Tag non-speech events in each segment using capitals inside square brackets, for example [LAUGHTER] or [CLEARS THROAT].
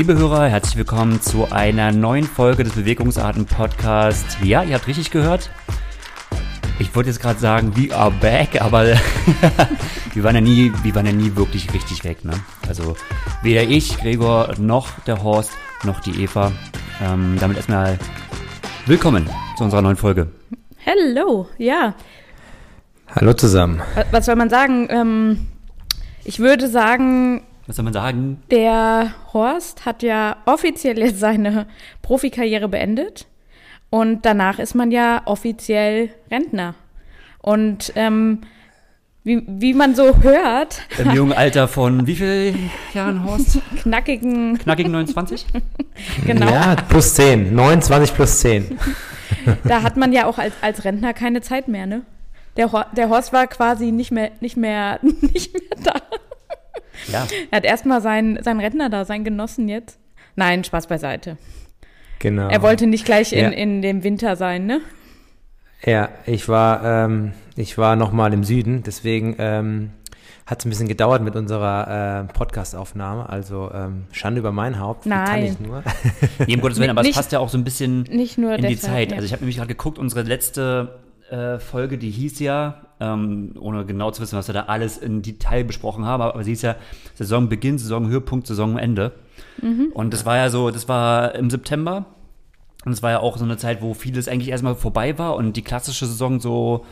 Liebe Hörer, herzlich willkommen zu einer neuen Folge des Bewegungsarten Podcasts. Ja, ihr habt richtig gehört. Ich wollte jetzt gerade sagen, we are back, aber [LAUGHS] wir waren ja nie, wir waren ja nie wirklich richtig weg, ne? Also weder ich, Gregor, noch der Horst, noch die Eva. Ähm, damit erstmal willkommen zu unserer neuen Folge. Hello, ja. Hallo zusammen. Was soll man sagen? Ähm, ich würde sagen, Was soll man sagen? der Horst hat ja offiziell jetzt seine Profikarriere beendet und danach ist man ja offiziell Rentner. Und ähm, wie, wie man so hört, Im [LAUGHS] jungen Alter von wie viel Jahren, Horst? knackigen, Knackigen [LAUGHS] 29? genau, Ja, plus 10. 29 plus 10. [LAUGHS] da hat man ja auch als, als Rentner keine Zeit mehr, ne? Der, Hor- der Horst war quasi nicht mehr, nicht mehr, nicht mehr da. Ja. Er hat erstmal sein, sein Rentner da, sein Genossen jetzt. Nein, Spaß beiseite. Genau. Er wollte nicht gleich in, Ja. in dem Winter sein, ne? Ja, ich war, ähm, ich war nochmal im Süden, deswegen ähm, hat es ein bisschen gedauert mit unserer äh, Podcast-Aufnahme. Also ähm, Schande über mein Haupt. Wie kann Nein. ich nur? [LAUGHS] Nee, um Gottes Willen, aber es Nicht- passt ja auch so ein bisschen Nicht nur in die Zeit. ja. Also ich habe nämlich gerade geguckt, unsere letzte äh, Folge, die hieß ja, ähm, ohne genau zu wissen, was wir da alles in Detail besprochen haben, aber sie hieß ja Saisonbeginn, Saisonhöhepunkt, Saisonende. Mhm. Und das war ja so, das war im September. Und es war ja auch so eine Zeit, wo vieles eigentlich erstmal vorbei war und die klassische Saison so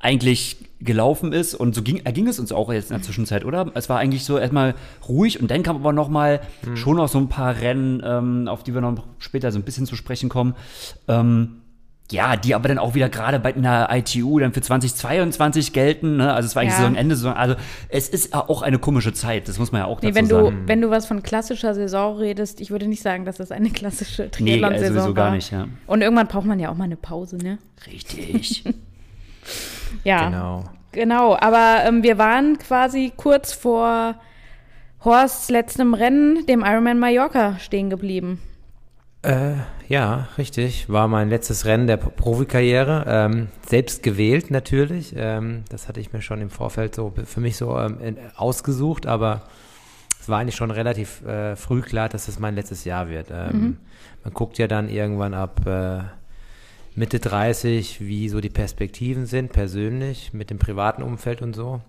eigentlich gelaufen ist und so ging, ging es uns auch jetzt in der Zwischenzeit, oder? Es war eigentlich so erstmal ruhig und dann kam aber noch mal schon noch so ein paar Rennen, ähm, auf die wir noch später so ein bisschen zu sprechen kommen. Ähm, ja, die aber dann auch wieder gerade bei einer ITU dann für 2022 gelten. Ne? Also es war eigentlich Ja. Saisonende. Saison, also es ist auch eine komische Zeit, das muss man ja auch Nee, dazu wenn du, sagen. wenn du was von klassischer Saison redest, ich würde nicht sagen, dass das eine [LAUGHS] klassische Nee, also Triathlon-Saison sowieso gar war. nicht, ja. Und irgendwann braucht man ja auch mal eine Pause, ne? Richtig. [LAUGHS] Ja, Genau. genau. Aber ähm, wir waren quasi kurz vor Horsts letztem Rennen, dem Ironman Mallorca, stehen geblieben. Äh, ja, richtig. War mein letztes Rennen der Pro- Profikarriere. Ähm, selbst gewählt natürlich. Ähm, das hatte ich mir schon im Vorfeld so für mich so ähm, in, ausgesucht, aber es war eigentlich schon relativ äh, früh klar, dass es mein letztes Jahr wird. Ähm, Man guckt ja dann irgendwann ab äh, Mitte 30, wie so die Perspektiven sind, persönlich, mit dem privaten Umfeld und so.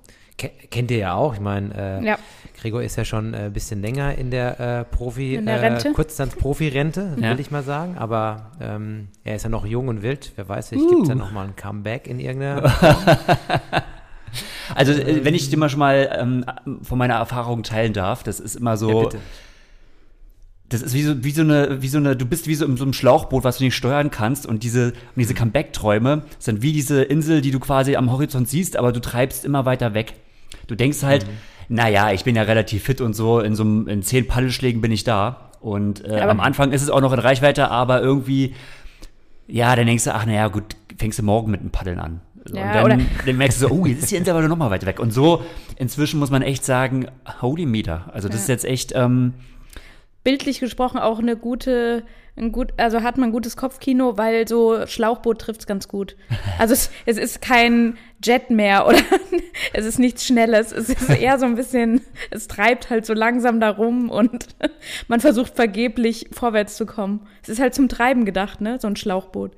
Ke kennt ihr ja auch. Ich meine, äh, Ja. Gregor ist ja schon ein bisschen länger in der äh, Profi, In der Rente. Äh, Kurzdistanz-Profi-Rente, [LAUGHS] Ja. will ich mal sagen. Aber ähm, er ist ja noch jung und wild. Wer weiß, vielleicht gibt es ja noch mal ein Comeback in irgendeiner. [LAUGHS] Also, äh, wenn ich dir mal schon mal ähm, von meiner Erfahrung teilen darf, das ist immer so, Ja, bitte. das ist wie so, wie so eine, wie so eine, du bist wie so in so einem Schlauchboot, was du nicht steuern kannst und diese, und diese Comeback-Träume sind wie diese Insel, die du quasi am Horizont siehst, aber du treibst immer weiter weg. Du denkst halt, naja, ich bin ja relativ fit und so, in so einem, in zehn Paddelschlägen bin ich da. Und äh, am Anfang ist es auch noch in Reichweite, aber irgendwie, ja, dann denkst du, ach naja, gut, fängst du morgen mit dem Paddeln an. So, Ja, und dann, [LAUGHS] dann merkst du so, oh, jetzt ist die Insel aber noch mal weiter weg. Und so, inzwischen muss man echt sagen, holy meter. Also das Ja. ist jetzt echt, ähm, Bildlich gesprochen auch eine gute, ein gut, also hat man ein gutes Kopfkino, weil so Schlauchboot trifft es ganz gut. Also es, es ist kein Jet mehr oder [LAUGHS] es ist nichts Schnelles. Es ist [LAUGHS] eher so ein bisschen, es treibt halt so langsam da rum und [LAUGHS] man versucht vergeblich vorwärts zu kommen. Es ist halt zum Treiben gedacht, ne? So ein Schlauchboot.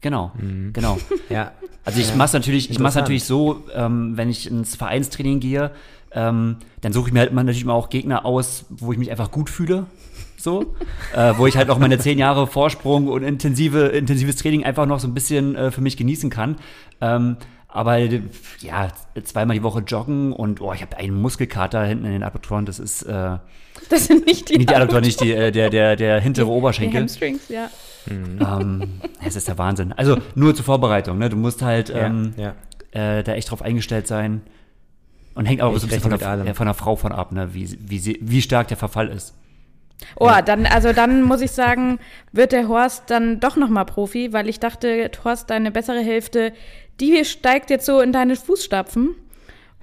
genau, Mhm. genau. Ja. Also ich mach's natürlich, ich mach's natürlich so, ähm, wenn ich ins Vereinstraining gehe, ähm, dann suche ich mir halt immer natürlich mal auch Gegner aus, wo ich mich einfach gut fühle. So, äh, wo ich halt auch meine zehn Jahre Vorsprung und intensive, intensives Training einfach noch so ein bisschen äh, für mich genießen kann. Ähm, aber ja, zweimal die Woche joggen und oh, ich habe einen Muskelkater hinten in den Adduktoren, das ist äh, Das sind nicht die, nicht die Adduktoren, nicht die, äh, der, der, der hintere die Oberschenkel. Hamstrings, ja. ähm, es ist der Wahnsinn. Also nur zur Vorbereitung, ne? Du musst halt ähm, ja. äh, da echt drauf eingestellt sein. Und hängt auch Ich so ein bisschen von der, ja, von der Frau von ab, ne? wie, wie, sie, wie stark der Verfall ist. Oh, dann, also dann muss ich sagen, wird der Horst dann doch nochmal Profi, weil ich dachte, Horst, deine bessere Hälfte, die steigt jetzt so in deine Fußstapfen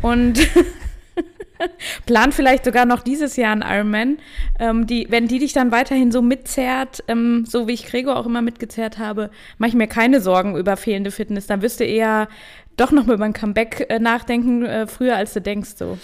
und [LAUGHS] plant vielleicht sogar noch dieses Jahr einen Ironman. Ähm, die, wenn die dich dann weiterhin so mitzerrt, ähm, so wie ich Gregor auch immer mitgezerrt habe, mache ich mir keine Sorgen über fehlende Fitness. Dann wirst du eher doch noch mal über ein Comeback äh, nachdenken, äh, früher als du denkst so.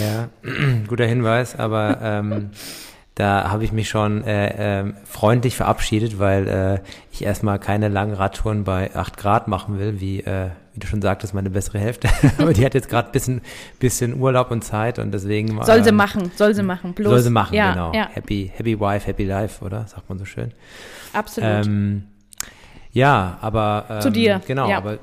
Ja, [CLEARS THROAT] guter Hinweis, aber ähm, [LAUGHS] da habe ich mich schon äh, äh, freundlich verabschiedet, weil äh, ich erstmal keine langen Radtouren bei 8 Grad machen will, wie, äh, wie du schon sagtest, meine bessere Hälfte. [LAUGHS] Aber die hat jetzt gerade ein bisschen, bisschen Urlaub und Zeit und deswegen. Soll sie ähm, machen, soll sie machen, bloß. Soll sie machen, ja, genau. Ja. Happy, happy Wife, Happy Life, oder? Sagt man so schön. Absolut. Ähm, ja, aber. Ähm, Zu dir. Genau, ja. aber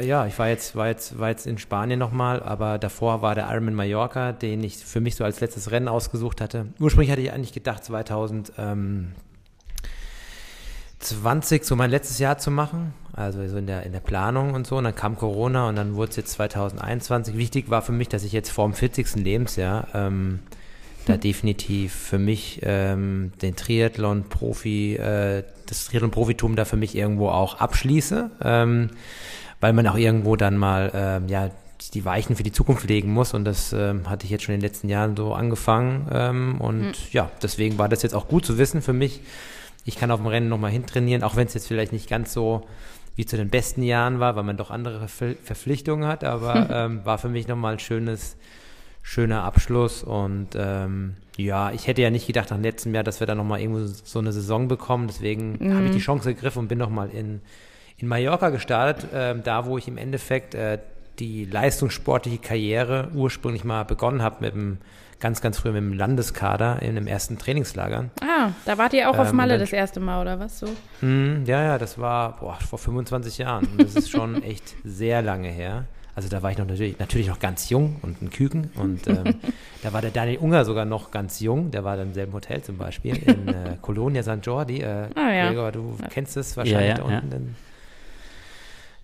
ja, ich war jetzt, war jetzt, war jetzt in Spanien nochmal, aber davor war der Ironman Mallorca, den ich für mich so als letztes Rennen ausgesucht hatte. Ursprünglich hatte ich eigentlich gedacht, 2020 so mein letztes Jahr zu machen, also so in der, in der Planung und so. Und dann kam Corona und dann wurde es jetzt 2021. Wichtig war für mich, dass ich jetzt vor dem 40. Lebensjahr ähm, da hm. definitiv für mich ähm, den Triathlon-Profi, äh, das Triathlon-Profitum da für mich irgendwo auch abschließe. Ähm, weil man auch irgendwo dann mal ähm, ja die Weichen für die Zukunft legen muss und das ähm, hatte ich jetzt schon in den letzten Jahren so angefangen ähm, und mhm. ja, deswegen war das jetzt auch gut zu wissen für mich. Ich kann auf dem Rennen nochmal hintrainieren, auch wenn es jetzt vielleicht nicht ganz so wie zu den besten Jahren war, weil man doch andere Ver Verpflichtungen hat, aber [LAUGHS] ähm, war für mich nochmal ein schönes, schöner Abschluss und ähm, ja, ich hätte ja nicht gedacht nach letztem Jahr, dass wir da nochmal irgendwo so eine Saison bekommen, deswegen mhm. habe ich die Chance ergriffen und bin nochmal in in Mallorca gestartet, äh, da wo ich im Endeffekt äh, die leistungssportliche Karriere ursprünglich mal begonnen habe mit dem ganz, ganz früh mit dem Landeskader in dem ersten Trainingslager. Ah, da wart ihr auch ähm, auf Malle das erste Mal, oder was so? Mh, hm, ja, ja, das war boah, vor 25 Jahren. das ist schon [LAUGHS] echt sehr lange her. Also da war ich noch natürlich, natürlich noch ganz jung und ein Küken. Und ähm, [LAUGHS] da war der Daniel Unger sogar noch ganz jung. Der war dann im selben Hotel zum Beispiel in äh, Colonia San Jordi. Äh, ah, ja. Gregor, du kennst es wahrscheinlich ja, ja, da unten. Ja.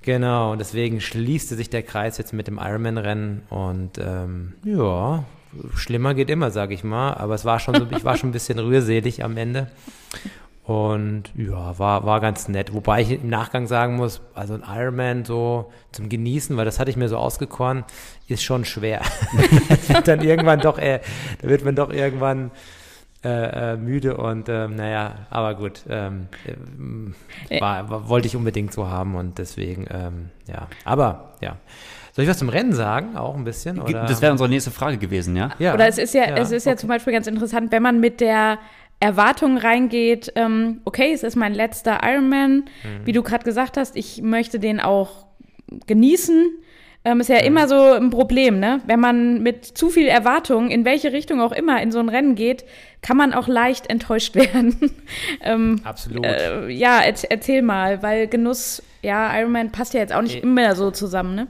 Genau, und deswegen schließte sich der Kreis jetzt mit dem Ironman-Rennen und ähm, ja, schlimmer geht immer, sage ich mal, aber es war schon so, ich war schon ein bisschen rührselig am Ende und ja, war, war ganz nett. Wobei ich im Nachgang sagen muss, also ein Ironman so zum Genießen, weil das hatte ich mir so ausgekoren, ist schon schwer. [LAUGHS] dann irgendwann doch, äh, da wird man doch irgendwann äh, äh, müde und ähm, naja, aber gut, ähm, äh, war, war, wollte ich unbedingt so haben und deswegen, ähm, ja, aber ja. Soll ich was zum Rennen sagen, auch ein bisschen? Oder? Das wäre unsere nächste Frage gewesen, ja? ja. Oder es ist ja, ja es ist okay. ja zum Beispiel ganz interessant, wenn man mit der Erwartung reingeht, ähm, okay, es ist mein letzter Ironman, mhm. wie du gerade gesagt hast, ich möchte den auch genießen ähm, ist ja, immer so ein Problem, ne? Wenn man mit zu viel Erwartung, in welche Richtung auch immer, in so ein Rennen geht, kann man auch leicht enttäuscht [LAUGHS] werden. ähm, Absolut. Äh, ja, er, erzähl mal, weil Genuss, ja, Ironman passt ja jetzt auch nicht immer so zusammen, ne?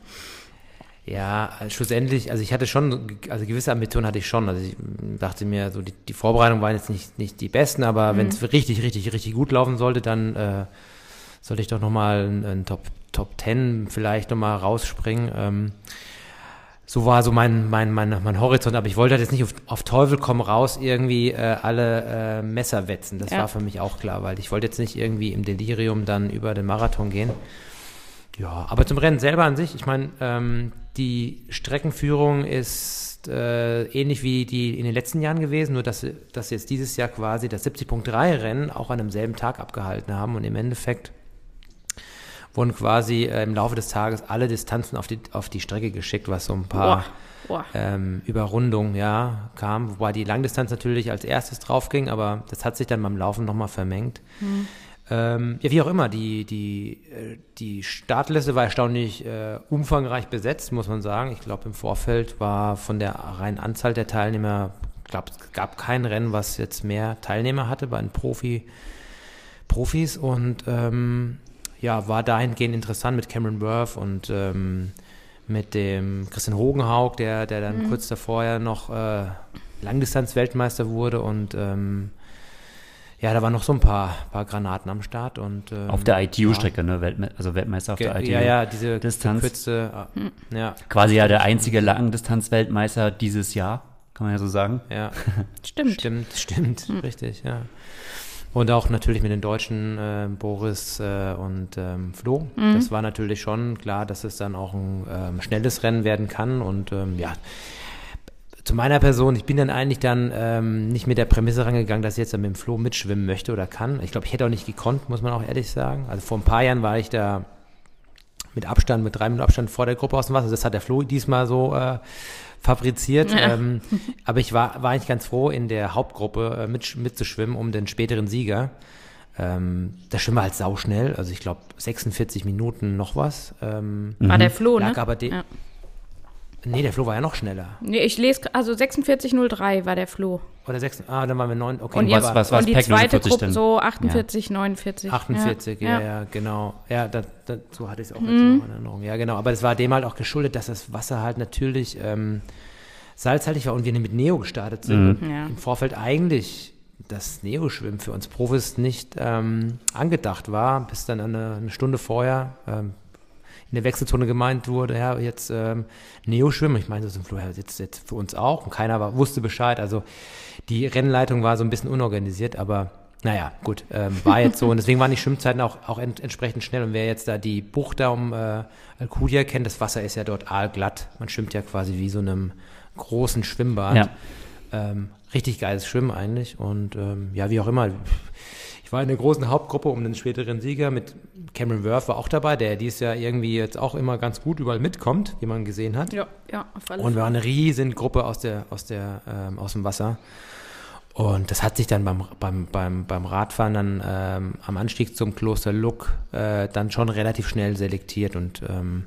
Ja, schlussendlich, also ich hatte schon, also gewisse Ambitionen hatte ich schon. Also ich dachte mir, so die, die Vorbereitungen waren jetzt nicht, nicht die besten, aber mhm. wenn es richtig, richtig, richtig gut laufen sollte, dann äh, sollte ich doch nochmal einen, einen Top, Top 10 vielleicht nochmal rausspringen. Ähm, so war so mein, mein, mein, mein Horizont, aber ich wollte halt jetzt nicht auf, auf Teufel komm raus irgendwie äh, alle äh, Messer wetzen. Das ja. war für mich auch klar, weil ich wollte jetzt nicht irgendwie im Delirium dann über den Marathon gehen. Ja, aber zum Rennen selber an sich, ich meine, ähm, die Streckenführung ist äh, ähnlich wie die in den letzten Jahren gewesen, nur dass, dass jetzt dieses Jahr quasi das 70.3 Rennen auch an demselben Tag abgehalten haben und im Endeffekt wurden quasi äh, im Laufe des Tages alle Distanzen auf die, auf die Strecke geschickt, was so ein paar Boah. Boah. Ähm, Überrundungen ja, kam, wobei die Langdistanz natürlich als erstes drauf ging, aber das hat sich dann beim Laufen nochmal vermengt. Mhm. Ähm, ja, wie auch immer, die, die, äh, die Startliste war erstaunlich äh, umfangreich besetzt, muss man sagen. Ich glaube, im Vorfeld war von der reinen Anzahl der Teilnehmer, ich glaube, es gab kein Rennen, was jetzt mehr Teilnehmer hatte bei den Profi, Profis und ähm, ja, war dahingehend interessant mit Cameron Worth und ähm, mit dem Christian Hogenhaug, der, der dann mhm. kurz davor ja noch äh, Langdistanz-Weltmeister wurde und ähm, ja, da waren noch so ein paar, paar Granaten am Start und ähm, auf der ITU-Strecke, ne? Weltme also Weltmeister auf der ITU. Ja, ja, diese Distanz. Kürze, mhm. ja. Quasi ja der einzige Langdistanz-Weltmeister dieses Jahr, kann man ja so sagen. Ja, [LAUGHS] stimmt. Stimmt, stimmt, mhm. richtig, ja. Und auch natürlich mit den Deutschen äh, Boris äh, und ähm, Flo. Mhm. Das war natürlich schon klar, dass es dann auch ein ähm, schnelles Rennen werden kann. Und ähm, ja, zu meiner Person, ich bin dann eigentlich dann ähm, nicht mit der Prämisse rangegangen, dass ich jetzt dann mit dem Flo mitschwimmen möchte oder kann. Ich glaube, ich hätte auch nicht gekonnt, muss man auch ehrlich sagen. Also vor ein paar Jahren war ich da mit Abstand, mit drei Minuten Abstand vor der Gruppe aus dem Wasser. Das hat der Flo diesmal so äh, fabriziert. Ja. Ähm, aber ich war, war eigentlich ganz froh, in der Hauptgruppe äh, mit, mitzuschwimmen um den späteren Sieger. Ähm, da schwimmen wir halt sauschnell, also ich glaube 46 Minuten noch was. Ähm, War der Flo, ne? lag aber de Ja. Nee, der Flo war ja noch schneller. Nee, ich lese, also 46,03 war der Flo. Oder sechs, ah, dann waren wir neun, okay. Und, dann jetzt, was- war- was- was und die Pack zweite 49 Gruppe denn? so 48, 49. 48, ja, ja, genau. Ja, da, da, so hatte ich es auch jetzt Mhm. noch in Erinnerung. Ja, genau. Aber es war dem halt auch geschuldet, dass das Wasser halt natürlich ähm, salzhaltig war und wir mit Neo gestartet sind. Und Ja. Im Vorfeld eigentlich das Neo-Schwimmen für uns Profis nicht ähm, angedacht war, bis dann eine, eine Stunde vorher ähm, der Wechselzone gemeint wurde, ja, jetzt ähm, Neo-Schwimmen. Ich meine, das ist ja, jetzt, jetzt für uns auch. Und keiner war, wusste Bescheid. Also die Rennleitung war so ein bisschen unorganisiert, aber naja, gut, ähm, war jetzt so. Und deswegen waren die Schwimmzeiten auch, auch ent, entsprechend schnell. Und wer jetzt da die Bucht da um äh, Alcudia kennt, das Wasser ist ja dort aalglatt. Man schwimmt ja quasi wie so einem großen Schwimmbad. Ja. Ähm, richtig geiles Schwimmen eigentlich. Und ähm, ja, wie auch immer. Ich war in der großen Hauptgruppe um den späteren Sieger mit Cameron Worth war auch dabei, der dies Jahr irgendwie jetzt auch immer ganz gut überall mitkommt, wie man gesehen hat. Ja, ja, auf alle Und wir waren eine riesen Gruppe aus der, aus der, ähm, aus dem Wasser. Und das hat sich dann beim, beim, beim, beim Radfahren dann ähm, am Anstieg zum Kloster Luck äh, dann schon relativ schnell selektiert. Und ähm,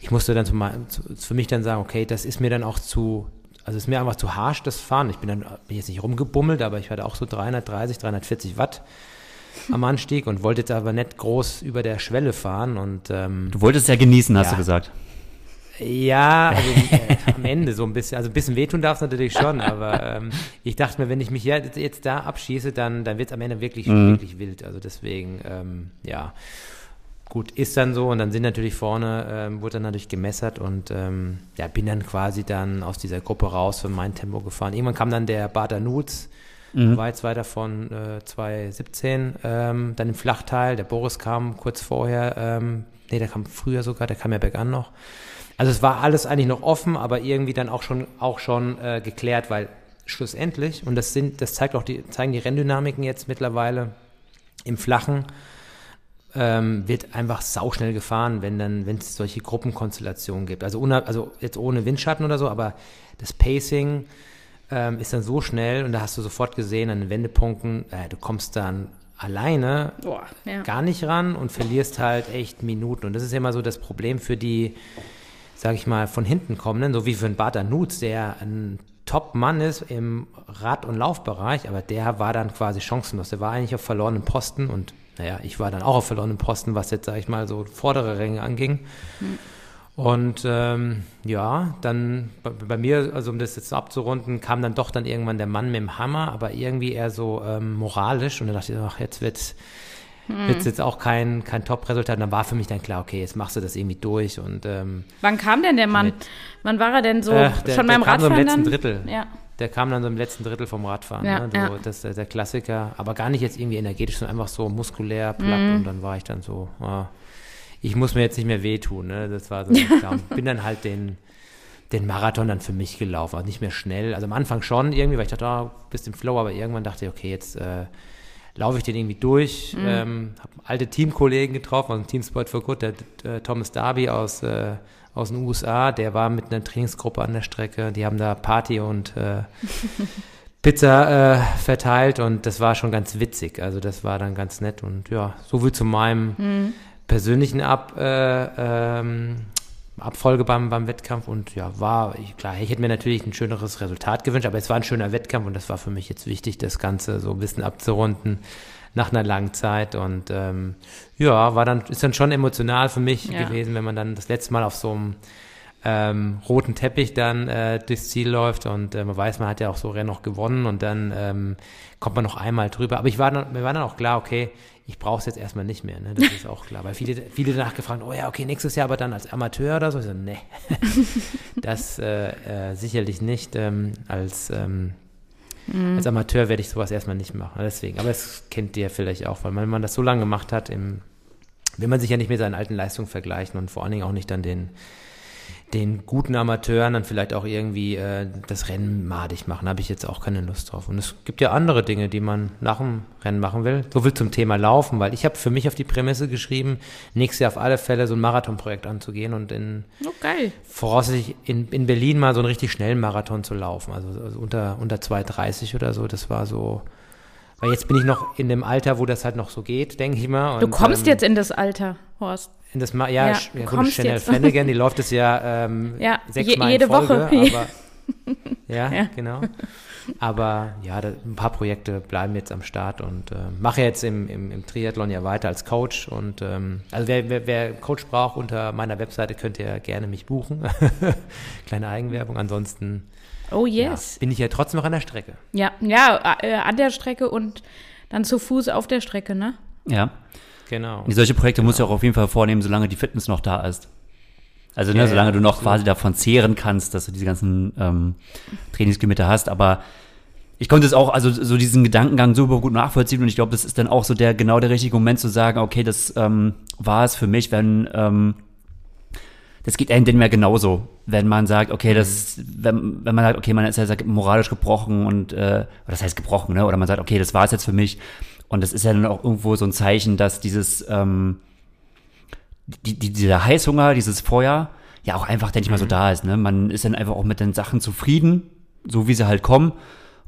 ich musste dann zu, mein- zu, für mich dann sagen, okay, das ist mir dann auch zu, also ist mir einfach zu harsch, das Fahren. Ich bin dann bin jetzt nicht rumgebummelt, aber ich hatte auch so 330, 340 Watt am Anstieg und wollte jetzt aber nicht groß über der Schwelle fahren. Und ähm, Du wolltest ja genießen, hast Ja. du gesagt. ja, also [LAUGHS] äh, am Ende so ein bisschen. Also ein bisschen wehtun darf es natürlich schon, aber ähm, ich dachte mir, wenn ich mich jetzt, jetzt da abschieße, dann, dann wird es am Ende wirklich, wirklich wild. Also deswegen, ähm, ja, gut, ist dann so und dann sind natürlich vorne, ähm, wurde dann natürlich gemessert und ähm, ja, bin dann quasi dann aus dieser Gruppe raus für mein Tempo gefahren. Irgendwann kam dann der Bader Nutz, war jetzt weiter von äh, 2017, ähm, dann im Flachteil, der Boris kam kurz vorher, ähm, nee, der kam früher sogar, der kam ja bergan noch. Also es war alles eigentlich noch offen, aber irgendwie dann auch schon, auch schon äh, geklärt, weil schlussendlich, und das sind, das zeigt auch die, zeigen die Renndynamiken jetzt mittlerweile im Flachen, ähm, wird einfach sauschnell gefahren, wenn dann, wenn es solche Gruppenkonstellationen gibt. Also, unab, also jetzt ohne Windschatten oder so, aber das Pacing ähm, ist dann so schnell und da hast du sofort gesehen an den Wendepunkten, äh, du kommst dann alleine Boah, ja. gar nicht ran und verlierst halt echt Minuten. Und das ist ja immer so das Problem für die, sag ich mal, von hinten kommenden, so wie für einen Bader Nutz, der ein Top-Mann ist im Rad- und Laufbereich, aber der war dann quasi chancenlos. Der war eigentlich auf verlorenen Posten und naja, ich war dann auch auf verlorenen Posten, was jetzt, sag ich mal, so vordere Ränge anging. Und ähm, ja, dann bei, bei mir, also um das jetzt abzurunden, kam dann doch dann irgendwann der Mann mit dem Hammer, aber irgendwie eher so ähm, moralisch. Und dann dachte ich, ach, jetzt wird's wird's jetzt auch kein, kein Top-Resultat. Und dann war für mich dann klar, okay, jetzt machst du das irgendwie durch. Und ähm, Wann kam denn der Mann? Mit- Wann war er denn so? äh, der, schon beim kam so im Radfahren letzten dann? Drittel. Ja. Der kam dann so im letzten Drittel vom Radfahren. Ja, ne? so, ja. Das ist der, Klassiker. Aber gar nicht jetzt irgendwie energetisch, sondern einfach so muskulär, platt. Mhm. Und dann war ich dann so, ah, ich muss mir jetzt nicht mehr wehtun. Ne? Das war so [LAUGHS] bin dann halt den, den Marathon dann für mich gelaufen. Also nicht mehr schnell. Also am Anfang schon irgendwie, weil ich dachte, ah, bist im Flow. Aber irgendwann dachte ich, okay, jetzt äh, laufe ich den irgendwie durch. Mhm. Ähm, habe alte Teamkollegen getroffen, aus dem Team Sport for Good, der äh, Thomas Darby aus, äh, aus den USA, der war mit einer Trainingsgruppe an der Strecke. Die haben da Party und äh, [LAUGHS] Pizza äh, verteilt und das war schon ganz witzig. Also das war dann ganz nett und ja, so viel zu meinem persönlichen Ab, äh, ähm, Abfolge beim, beim Wettkampf und ja, war, ich, klar, ich hätte mir natürlich ein schöneres Resultat gewünscht, aber es war ein schöner Wettkampf und das war für mich jetzt wichtig, das Ganze so ein bisschen abzurunden nach einer langen Zeit und ähm, ja, war dann, ist dann schon emotional für mich Ja. gewesen, wenn man dann das letzte Mal auf so einem ähm, roten Teppich dann äh, durchs Ziel läuft und äh, man weiß, man hat ja auch so Rennen noch gewonnen und dann ähm, kommt man noch einmal drüber. Aber ich war dann, mir war dann auch klar, okay, ich brauche es jetzt erstmal nicht mehr, ne? Das ist auch klar. Weil viele, viele danach gefragt, oh ja, okay, nächstes Jahr aber dann als Amateur oder so. Ich so, nee, [LAUGHS] das äh, äh, sicherlich nicht. Ähm, als, ähm, als Amateur werde ich sowas erstmal nicht machen. Deswegen, aber das kennt ihr vielleicht auch, weil man, wenn man das so lange gemacht hat, im, will man sich ja nicht mit seinen alten Leistungen vergleichen und vor allen Dingen auch nicht dann den den guten Amateuren dann vielleicht auch irgendwie äh, das Rennen madig machen. Da habe ich jetzt auch keine Lust drauf. Und es gibt ja andere Dinge, die man nach dem Rennen machen will. So viel zum Thema Laufen, weil ich habe für mich auf die Prämisse geschrieben, nächstes Jahr auf alle Fälle so ein Marathonprojekt anzugehen und in Oh, geil. voraussichtlich in, in Berlin mal so einen richtig schnellen Marathon zu laufen. Also, also unter, unter 2,30 oder so. Das war so. Weil jetzt bin ich noch in dem Alter, wo das halt noch so geht, denke ich mal. Du Und, kommst ähm, jetzt in das Alter, Horst. In das Ma ja, Ja, ja gut, Chanel jetzt. Flanagan, die läuft es ja, ähm, [LAUGHS] Ja, sechsmal je- jede in Folge, Woche. Aber, [LAUGHS] ja, Ja. genau. Aber ja, da, ein paar Projekte bleiben jetzt am Start und äh, mache jetzt im, im, im Triathlon ja weiter als Coach. Und ähm, also wer, wer, wer Coach braucht, unter meiner Webseite könnt ihr gerne mich buchen. [LAUGHS] Kleine Eigenwerbung. Ansonsten Oh ja, yes. bin ich ja trotzdem noch an der Strecke. Ja, ja, äh, an der Strecke und dann zu Fuß auf der Strecke, ne? Ja. Genau. Und solche Projekte musst du auch auf jeden Fall vornehmen, solange die Fitness noch da ist. Also, ne, Ja, solange ja, du noch absolut. quasi davon zehren kannst, dass du diese ganzen ähm, Trainingskilometer hast. Aber ich konnte es auch, also so diesen Gedankengang super gut nachvollziehen und ich glaube, das ist dann auch so der genau der richtige Moment zu sagen, okay, das ähm, war es für mich, wenn ähm, das geht einem denn mehr genauso, wenn man sagt, okay, das, wenn, wenn man sagt, okay, man ist ja moralisch gebrochen und, äh, das heißt gebrochen, ne? Oder man sagt, okay, das war es jetzt für mich. Und das ist ja dann auch irgendwo so ein Zeichen, dass dieses, ähm, die, die, dieser Heißhunger, dieses Feuer, ja auch einfach, denke ich mal, so da ist. Ne? Man ist dann einfach auch mit den Sachen zufrieden, so wie sie halt kommen,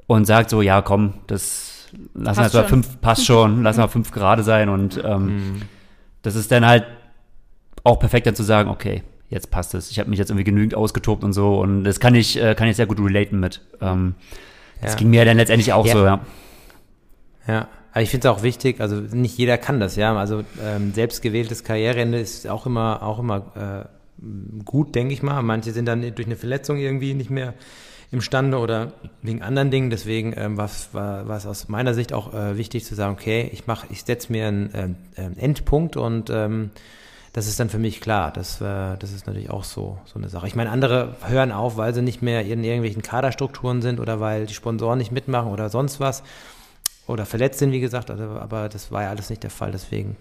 und sagt so, ja, komm, das lassen wir mal schon. fünf, passt schon, [LAUGHS] lassen wir fünf gerade sein. Und ähm, das ist dann halt auch perfekt dann zu sagen, okay, jetzt passt es. Ich habe mich jetzt irgendwie genügend ausgetobt und so. Und das kann ich, äh, kann ich sehr gut relaten mit. Ähm, Das Ja. ging mir dann letztendlich auch Ja. so, ja. Ja, aber ich finde es auch wichtig, also nicht jeder kann das, ja. Also ähm, selbstgewähltes Karriereende ist auch immer, auch immer äh, gut, denke ich mal. Manche sind dann durch eine Verletzung irgendwie nicht mehr imstande oder wegen anderen Dingen. Deswegen ähm, war's- war es aus meiner Sicht auch äh, wichtig zu sagen, okay, ich mache, ich setze mir einen ähm, ähm, Endpunkt und ähm, das ist dann für mich klar. Das, äh, das ist natürlich auch so, so eine Sache. Ich meine, andere hören auf, weil sie nicht mehr in irgendwelchen Kaderstrukturen sind oder weil die Sponsoren nicht mitmachen oder sonst was oder verletzt sind, wie gesagt, also, aber das war ja alles nicht der Fall, deswegen.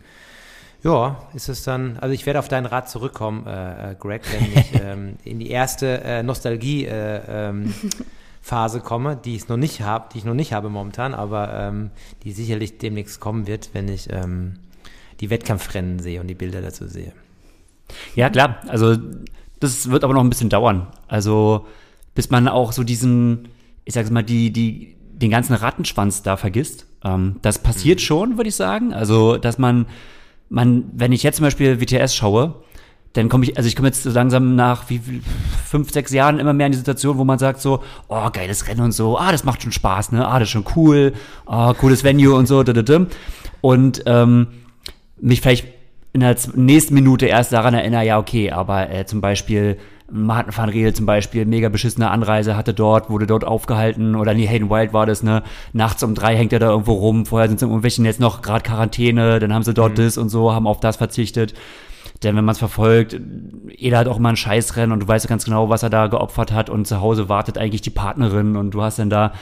Ja, ist es dann, also ich werde auf deinen Rat zurückkommen, äh, äh, Greg, wenn ich [LAUGHS] ähm, in die erste äh, Nostalgie-Phase äh, ähm, [LAUGHS] Phase komme, die ich noch nicht habe, die ich noch nicht habe momentan, aber ähm, die sicherlich demnächst kommen wird, wenn ich ähm, die Wettkampfrennen sehe und die Bilder dazu sehe. Ja, klar. Also, das wird aber noch ein bisschen dauern. Also, bis man auch so diesen, ich sag's mal, die, die, den ganzen Rattenschwanz da vergisst. Ähm, das passiert schon, würde ich sagen. Also, dass man, man, wenn ich jetzt zum Beispiel WTS schaue, dann komme ich, also ich komme jetzt so langsam nach wie fünf, sechs Jahren immer mehr in die Situation, wo man sagt so, oh, geiles Rennen und so, ah, das macht schon Spaß, ne, ah, das ist schon cool, ah, cooles Venue und so, da, da, da. Und ähm, mich vielleicht in der nächsten Minute erst daran erinnere, ja, okay, aber äh, zum Beispiel Martin van Riel zum Beispiel, mega beschissene Anreise, hatte dort, wurde dort aufgehalten, oder nee, Hayden Wild war das, ne, nachts um drei hängt er da irgendwo rum, vorher sind sie irgendwelchen jetzt noch gerade Quarantäne, dann haben sie dort das und so, haben auf das verzichtet. Denn wenn man es verfolgt, jeder hat auch immer ein Scheißrennen und du weißt ja ganz genau, was er da geopfert hat und zu Hause wartet eigentlich die Partnerin und du hast dann da,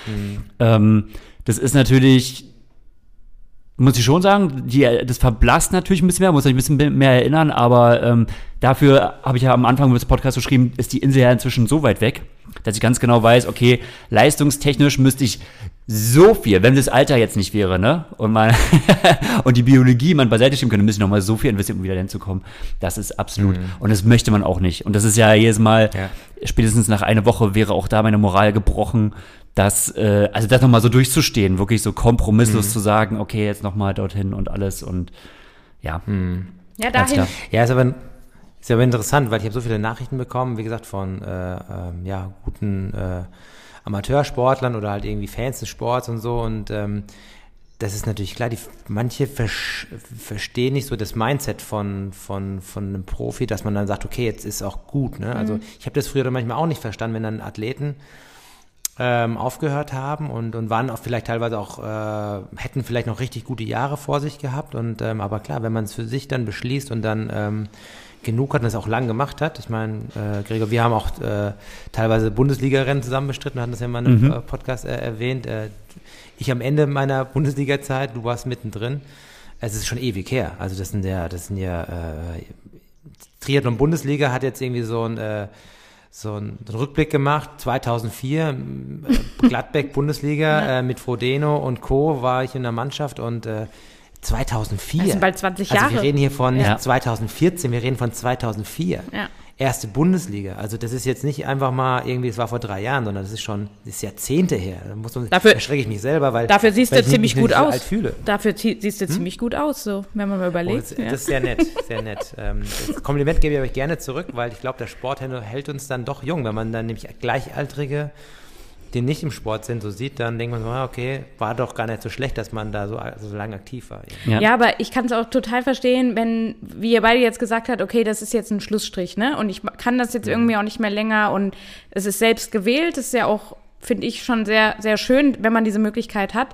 ähm, das ist natürlich, muss ich schon sagen, die, das verblasst natürlich ein bisschen mehr, muss ich ein bisschen mehr erinnern, aber ähm, dafür habe ich ja am Anfang des Podcasts geschrieben, ist die Insel ja inzwischen so weit weg, dass ich ganz genau weiß, okay, leistungstechnisch müsste ich so viel, wenn das Alter jetzt nicht wäre, ne? Und man [LAUGHS] und die Biologie man beiseite schieben könnte, müsste ich nochmal so viel investieren, um wieder hinzukommen. Das ist absolut. Und das möchte man auch nicht. Und das ist ja jedes Mal, Ja. spätestens nach einer Woche wäre auch da meine Moral gebrochen, dass, äh, also das nochmal so durchzustehen, wirklich so kompromisslos zu sagen, okay, jetzt nochmal dorthin und alles und ja. Ja, Ganz dahin. klar. Ja, ist aber, ist aber interessant, weil ich habe so viele Nachrichten bekommen, wie gesagt, von äh, ähm, ja, guten äh, Amateursportlern oder halt irgendwie Fans des Sports und so. Und ähm, das ist natürlich klar, die, manche versch- verstehen nicht so das Mindset von, von, von einem Profi, dass man dann sagt, okay, jetzt ist auch gut. Ne? Also ich habe das früher dann manchmal auch nicht verstanden, wenn dann Athleten ähm, aufgehört haben und, und waren auch vielleicht teilweise auch, äh, hätten vielleicht noch richtig gute Jahre vor sich gehabt. Und ähm, aber klar, wenn man es für sich dann beschließt und dann ähm, genug hat und es auch lang gemacht hat. Ich meine, äh, Gregor, wir haben auch äh, teilweise Bundesliga-Rennen zusammen bestritten, hatten das ja mal in einem Mhm. äh, Podcast äh, erwähnt. Äh, ich am Ende meiner Bundesliga-Zeit, du warst mittendrin. Es ist schon ewig her. Also das sind ja, das sind ja äh, Triathlon-Bundesliga hat jetzt irgendwie so ein, äh, so einen Rückblick gemacht. 2004, äh, Gladbeck [LAUGHS] Bundesliga äh, mit Frodeno und Co. war ich in der Mannschaft und äh, 2004. Das sind bald 20 Also Jahre. wir reden hier von Ja. 2014, wir reden von 2004. Ja. Erste Bundesliga. Also das ist jetzt nicht einfach mal irgendwie, es war vor drei Jahren, sondern das ist schon, das ist Jahrzehnte her. Da muss man, Dafür- erschrecke ich mich selber, weil Dafür siehst weil du ich ziemlich gut aus. alt fühle. Dafür siehst du ziemlich gut aus, so, wenn man mal Oh, überlegt. das, ja. das ist sehr nett, [LAUGHS] sehr nett. Ähm, das Kompliment gebe ich euch gerne zurück, weil ich glaube, der Sport hält uns dann doch jung. Wenn man dann nämlich Gleichaltrige, die nicht im Sport sind, so sieht, dann denkt man so, ah, okay, war doch gar nicht so schlecht, dass man da so, so lange aktiv war. Ja. Ja, aber ich kann es auch total verstehen, wenn, wie ihr beide jetzt gesagt habt, okay, das ist jetzt ein Schlussstrich, ne? Und ich kann das jetzt irgendwie auch nicht mehr länger und es ist selbst gewählt. Das ist ja auch, finde ich, schon sehr, sehr schön, wenn man diese Möglichkeit hat.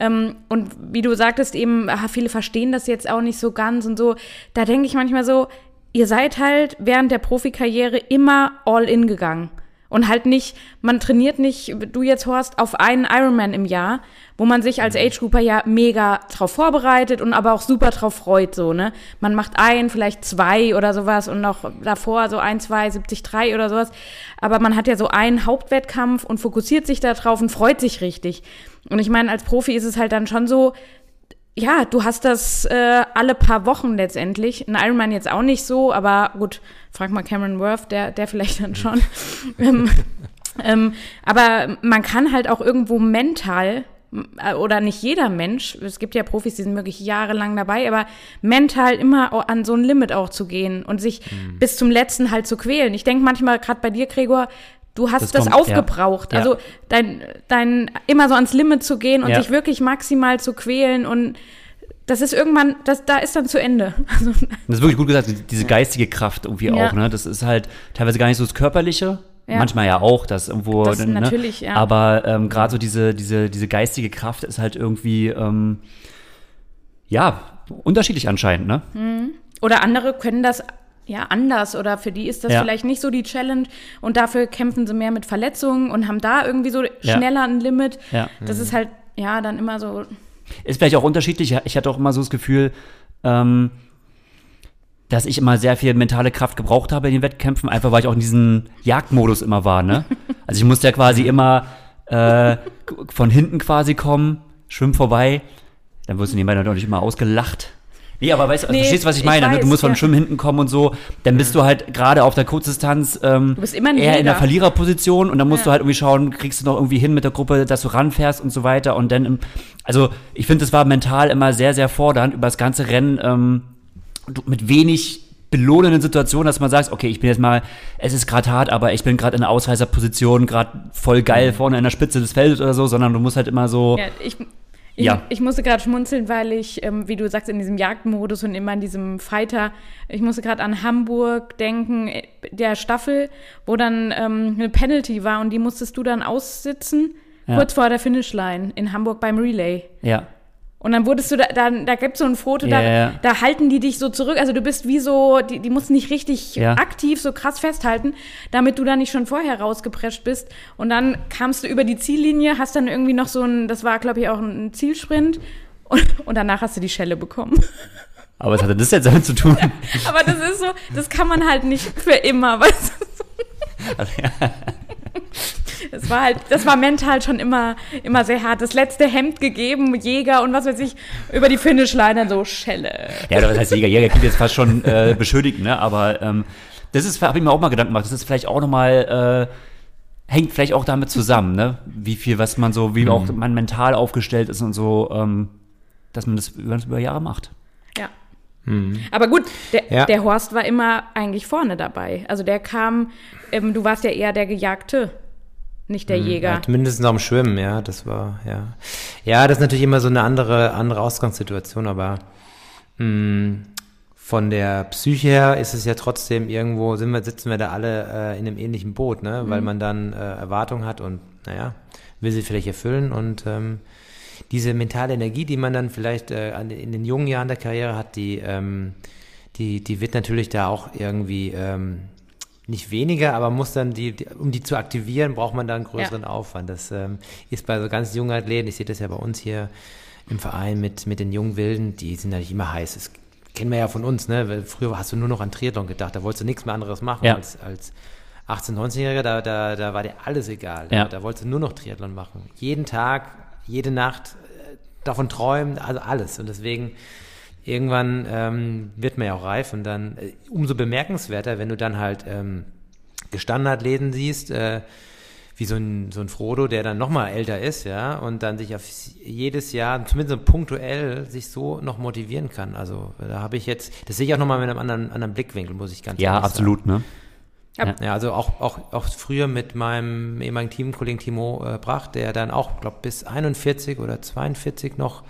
Ähm, und wie du sagtest, eben, ah, viele verstehen das jetzt auch nicht so ganz und so. Da denke ich manchmal so, ihr seid halt während der Profikarriere immer all in gegangen. Und halt nicht, man trainiert nicht, du jetzt Horst, auf einen Ironman im Jahr, wo man sich als Age-Grouper ja mega drauf vorbereitet und aber auch super drauf freut, so, ne? Man macht ein, vielleicht zwei oder sowas und noch davor so ein, zwei, 73 oder sowas. Aber man hat ja so einen Hauptwettkampf und fokussiert sich da drauf und freut sich richtig. Und ich meine, als Profi ist es halt dann schon so, ja, du hast das äh, alle paar Wochen letztendlich. Ein Ironman jetzt auch nicht so, aber gut, frag mal Cameron Worth, der, der vielleicht dann schon. [LAUGHS] ähm, ähm, aber man kann halt auch irgendwo mental äh, oder nicht jeder Mensch, es gibt ja Profis, die sind wirklich jahrelang dabei, aber mental immer an so ein Limit auch zu gehen und sich bis zum letzten halt zu quälen. Ich denke manchmal, gerade bei dir, Gregor, du hast Das das, kommt- aufgebraucht. Ja. Also dein, dein immer so ans Limit zu gehen und Ja. sich wirklich maximal zu quälen und das ist irgendwann, das, da ist dann zu Ende. [LAUGHS] Also, Das ist wirklich gut gesagt, diese geistige Kraft irgendwie Ja. auch, ne? Das ist halt teilweise gar nicht so das Körperliche, Ja. manchmal ja auch, das irgendwo, Das ne? natürlich, ja. Aber ähm, gerade so diese, diese, diese geistige Kraft ist halt irgendwie, ähm, ja, unterschiedlich anscheinend, ne? Oder andere können das ja anders oder für die ist das Ja. vielleicht nicht so die Challenge und dafür kämpfen sie mehr mit Verletzungen und haben da irgendwie so schneller ein Limit. Ja. Das ist halt ja dann immer so. Ist vielleicht auch unterschiedlich. Ich hatte auch immer so das Gefühl, ähm, dass ich immer sehr viel mentale Kraft gebraucht habe in den Wettkämpfen, einfach weil ich auch in diesem Jagdmodus immer war, ne? [LAUGHS] Also ich musste ja quasi immer äh, von hinten quasi kommen, schwimm vorbei, dann wirst du nebenbei natürlich immer ausgelacht. Nee, aber weißt du, Nee, verstehst du, was ich ich meine? ne? Du weiß, musst von ja. Schwimmen hinten kommen und so. Dann bist du halt gerade auf der Kurzdistanz ähm, Du bist immer ein eher in der. Verliererposition und dann musst Ja. du halt irgendwie schauen, kriegst du noch irgendwie hin mit der Gruppe, dass du ranfährst und so weiter. Und dann, im, also ich finde, es war mental immer sehr, sehr fordernd über das ganze Rennen ähm, du- mit wenig belohnenden Situationen, dass man sagt, okay, ich bin jetzt mal, es ist gerade hart, aber ich bin gerade in einer Ausreißerposition, gerade voll geil vorne an der Spitze des Feldes oder so, sondern du musst halt immer so, Ja, ich, ich, Ja. ich musste gerade schmunzeln, weil ich, ähm, wie du sagst, in diesem Jagdmodus und immer in diesem Fighter, ich musste gerade an Hamburg denken, äh, der Staffel, wo dann ähm, eine Penalty war und die musstest du dann aussitzen, Ja. kurz vor der Finishline in Hamburg beim Relay. ja, Und dann wurdest du da, da, da gibt es so ein Foto, Ja, da, ja, ja. da halten die dich so zurück. Also du bist wie so, die, die mussten nicht richtig Ja. aktiv so krass festhalten, damit du da nicht schon vorher rausgeprescht bist. Und dann kamst du über die Ziellinie, hast dann irgendwie noch so ein, das war glaube ich auch ein Zielsprint. Und, und danach hast du die Schelle bekommen. aber was hatte das jetzt damit zu tun? [LAUGHS] Aber das ist so, das kann man halt nicht für immer, [LAUGHS] weißt du? [LAUGHS] Es war halt, das war mental schon immer, immer sehr hart. Das letzte Hemd gegeben, Jäger und was weiß ich, über die Finishline dann so Schelle. Ja, das heißt Jäger. Jäger klingt jetzt fast schon äh, beschuldigt, ne? Aber ähm, das ist, habe ich mir auch mal Gedanken gemacht. Das ist vielleicht auch nochmal, äh, hängt vielleicht auch damit zusammen, ne? Wie viel, was man so, wie auch man mental aufgestellt ist und so, ähm, dass man das über, über Jahre macht. Ja. Aber gut, der, Ja. der Horst war immer eigentlich vorne dabei. Also der kam, ähm, du warst ja eher der Gejagte, nicht der Jäger. Ja, zumindest noch im Schwimmen, ja, das war, ja. Ja, das ist natürlich immer so eine andere, andere Ausgangssituation, aber mh, von der Psyche her ist es ja trotzdem irgendwo, sind wir, sitzen wir da alle äh, in einem ähnlichen Boot, ne? Weil man dann äh, Erwartungen hat und, naja, will sie vielleicht erfüllen und ähm, diese mentale Energie, die man dann vielleicht äh, an, in den jungen Jahren der Karriere hat, die, ähm, die, die wird natürlich da auch irgendwie ähm, nicht weniger, aber muss dann die, die, um die zu aktivieren, braucht man da einen größeren Ja. Aufwand. Das ähm, ist bei so ganz jungen Athleten, ich sehe das ja bei uns hier im Verein mit, mit den jungen Wilden, die sind natürlich immer heiß. Es kennen wir ja von uns, ne? Weil Früher hast du nur noch an Triathlon gedacht, da wolltest du nichts mehr anderes machen Ja. als, als 18-, 19-Jähriger, da, da, da war dir alles egal. Ja. Da, da wolltest du nur noch Triathlon machen. Jeden Tag, jede Nacht äh, davon träumen, also alles. Und deswegen irgendwann ähm, wird man ja auch reif und dann äh, umso bemerkenswerter, wenn du dann halt ähm, gestandene Athleten siehst, äh, wie so ein, so ein Frodo, der dann nochmal älter ist, ja, und dann sich auf jedes Jahr, zumindest punktuell, sich so noch motivieren kann. Also da habe ich jetzt, das sehe ich auch nochmal mit einem anderen, anderen Blickwinkel, muss ich ganz Ja, ehrlich absolut, ne? sagen. Ja, also auch, auch, auch früher mit meinem ehemaligen Teamkollegen Timo äh, Brach, der dann auch, glaube bis 41 oder 42 noch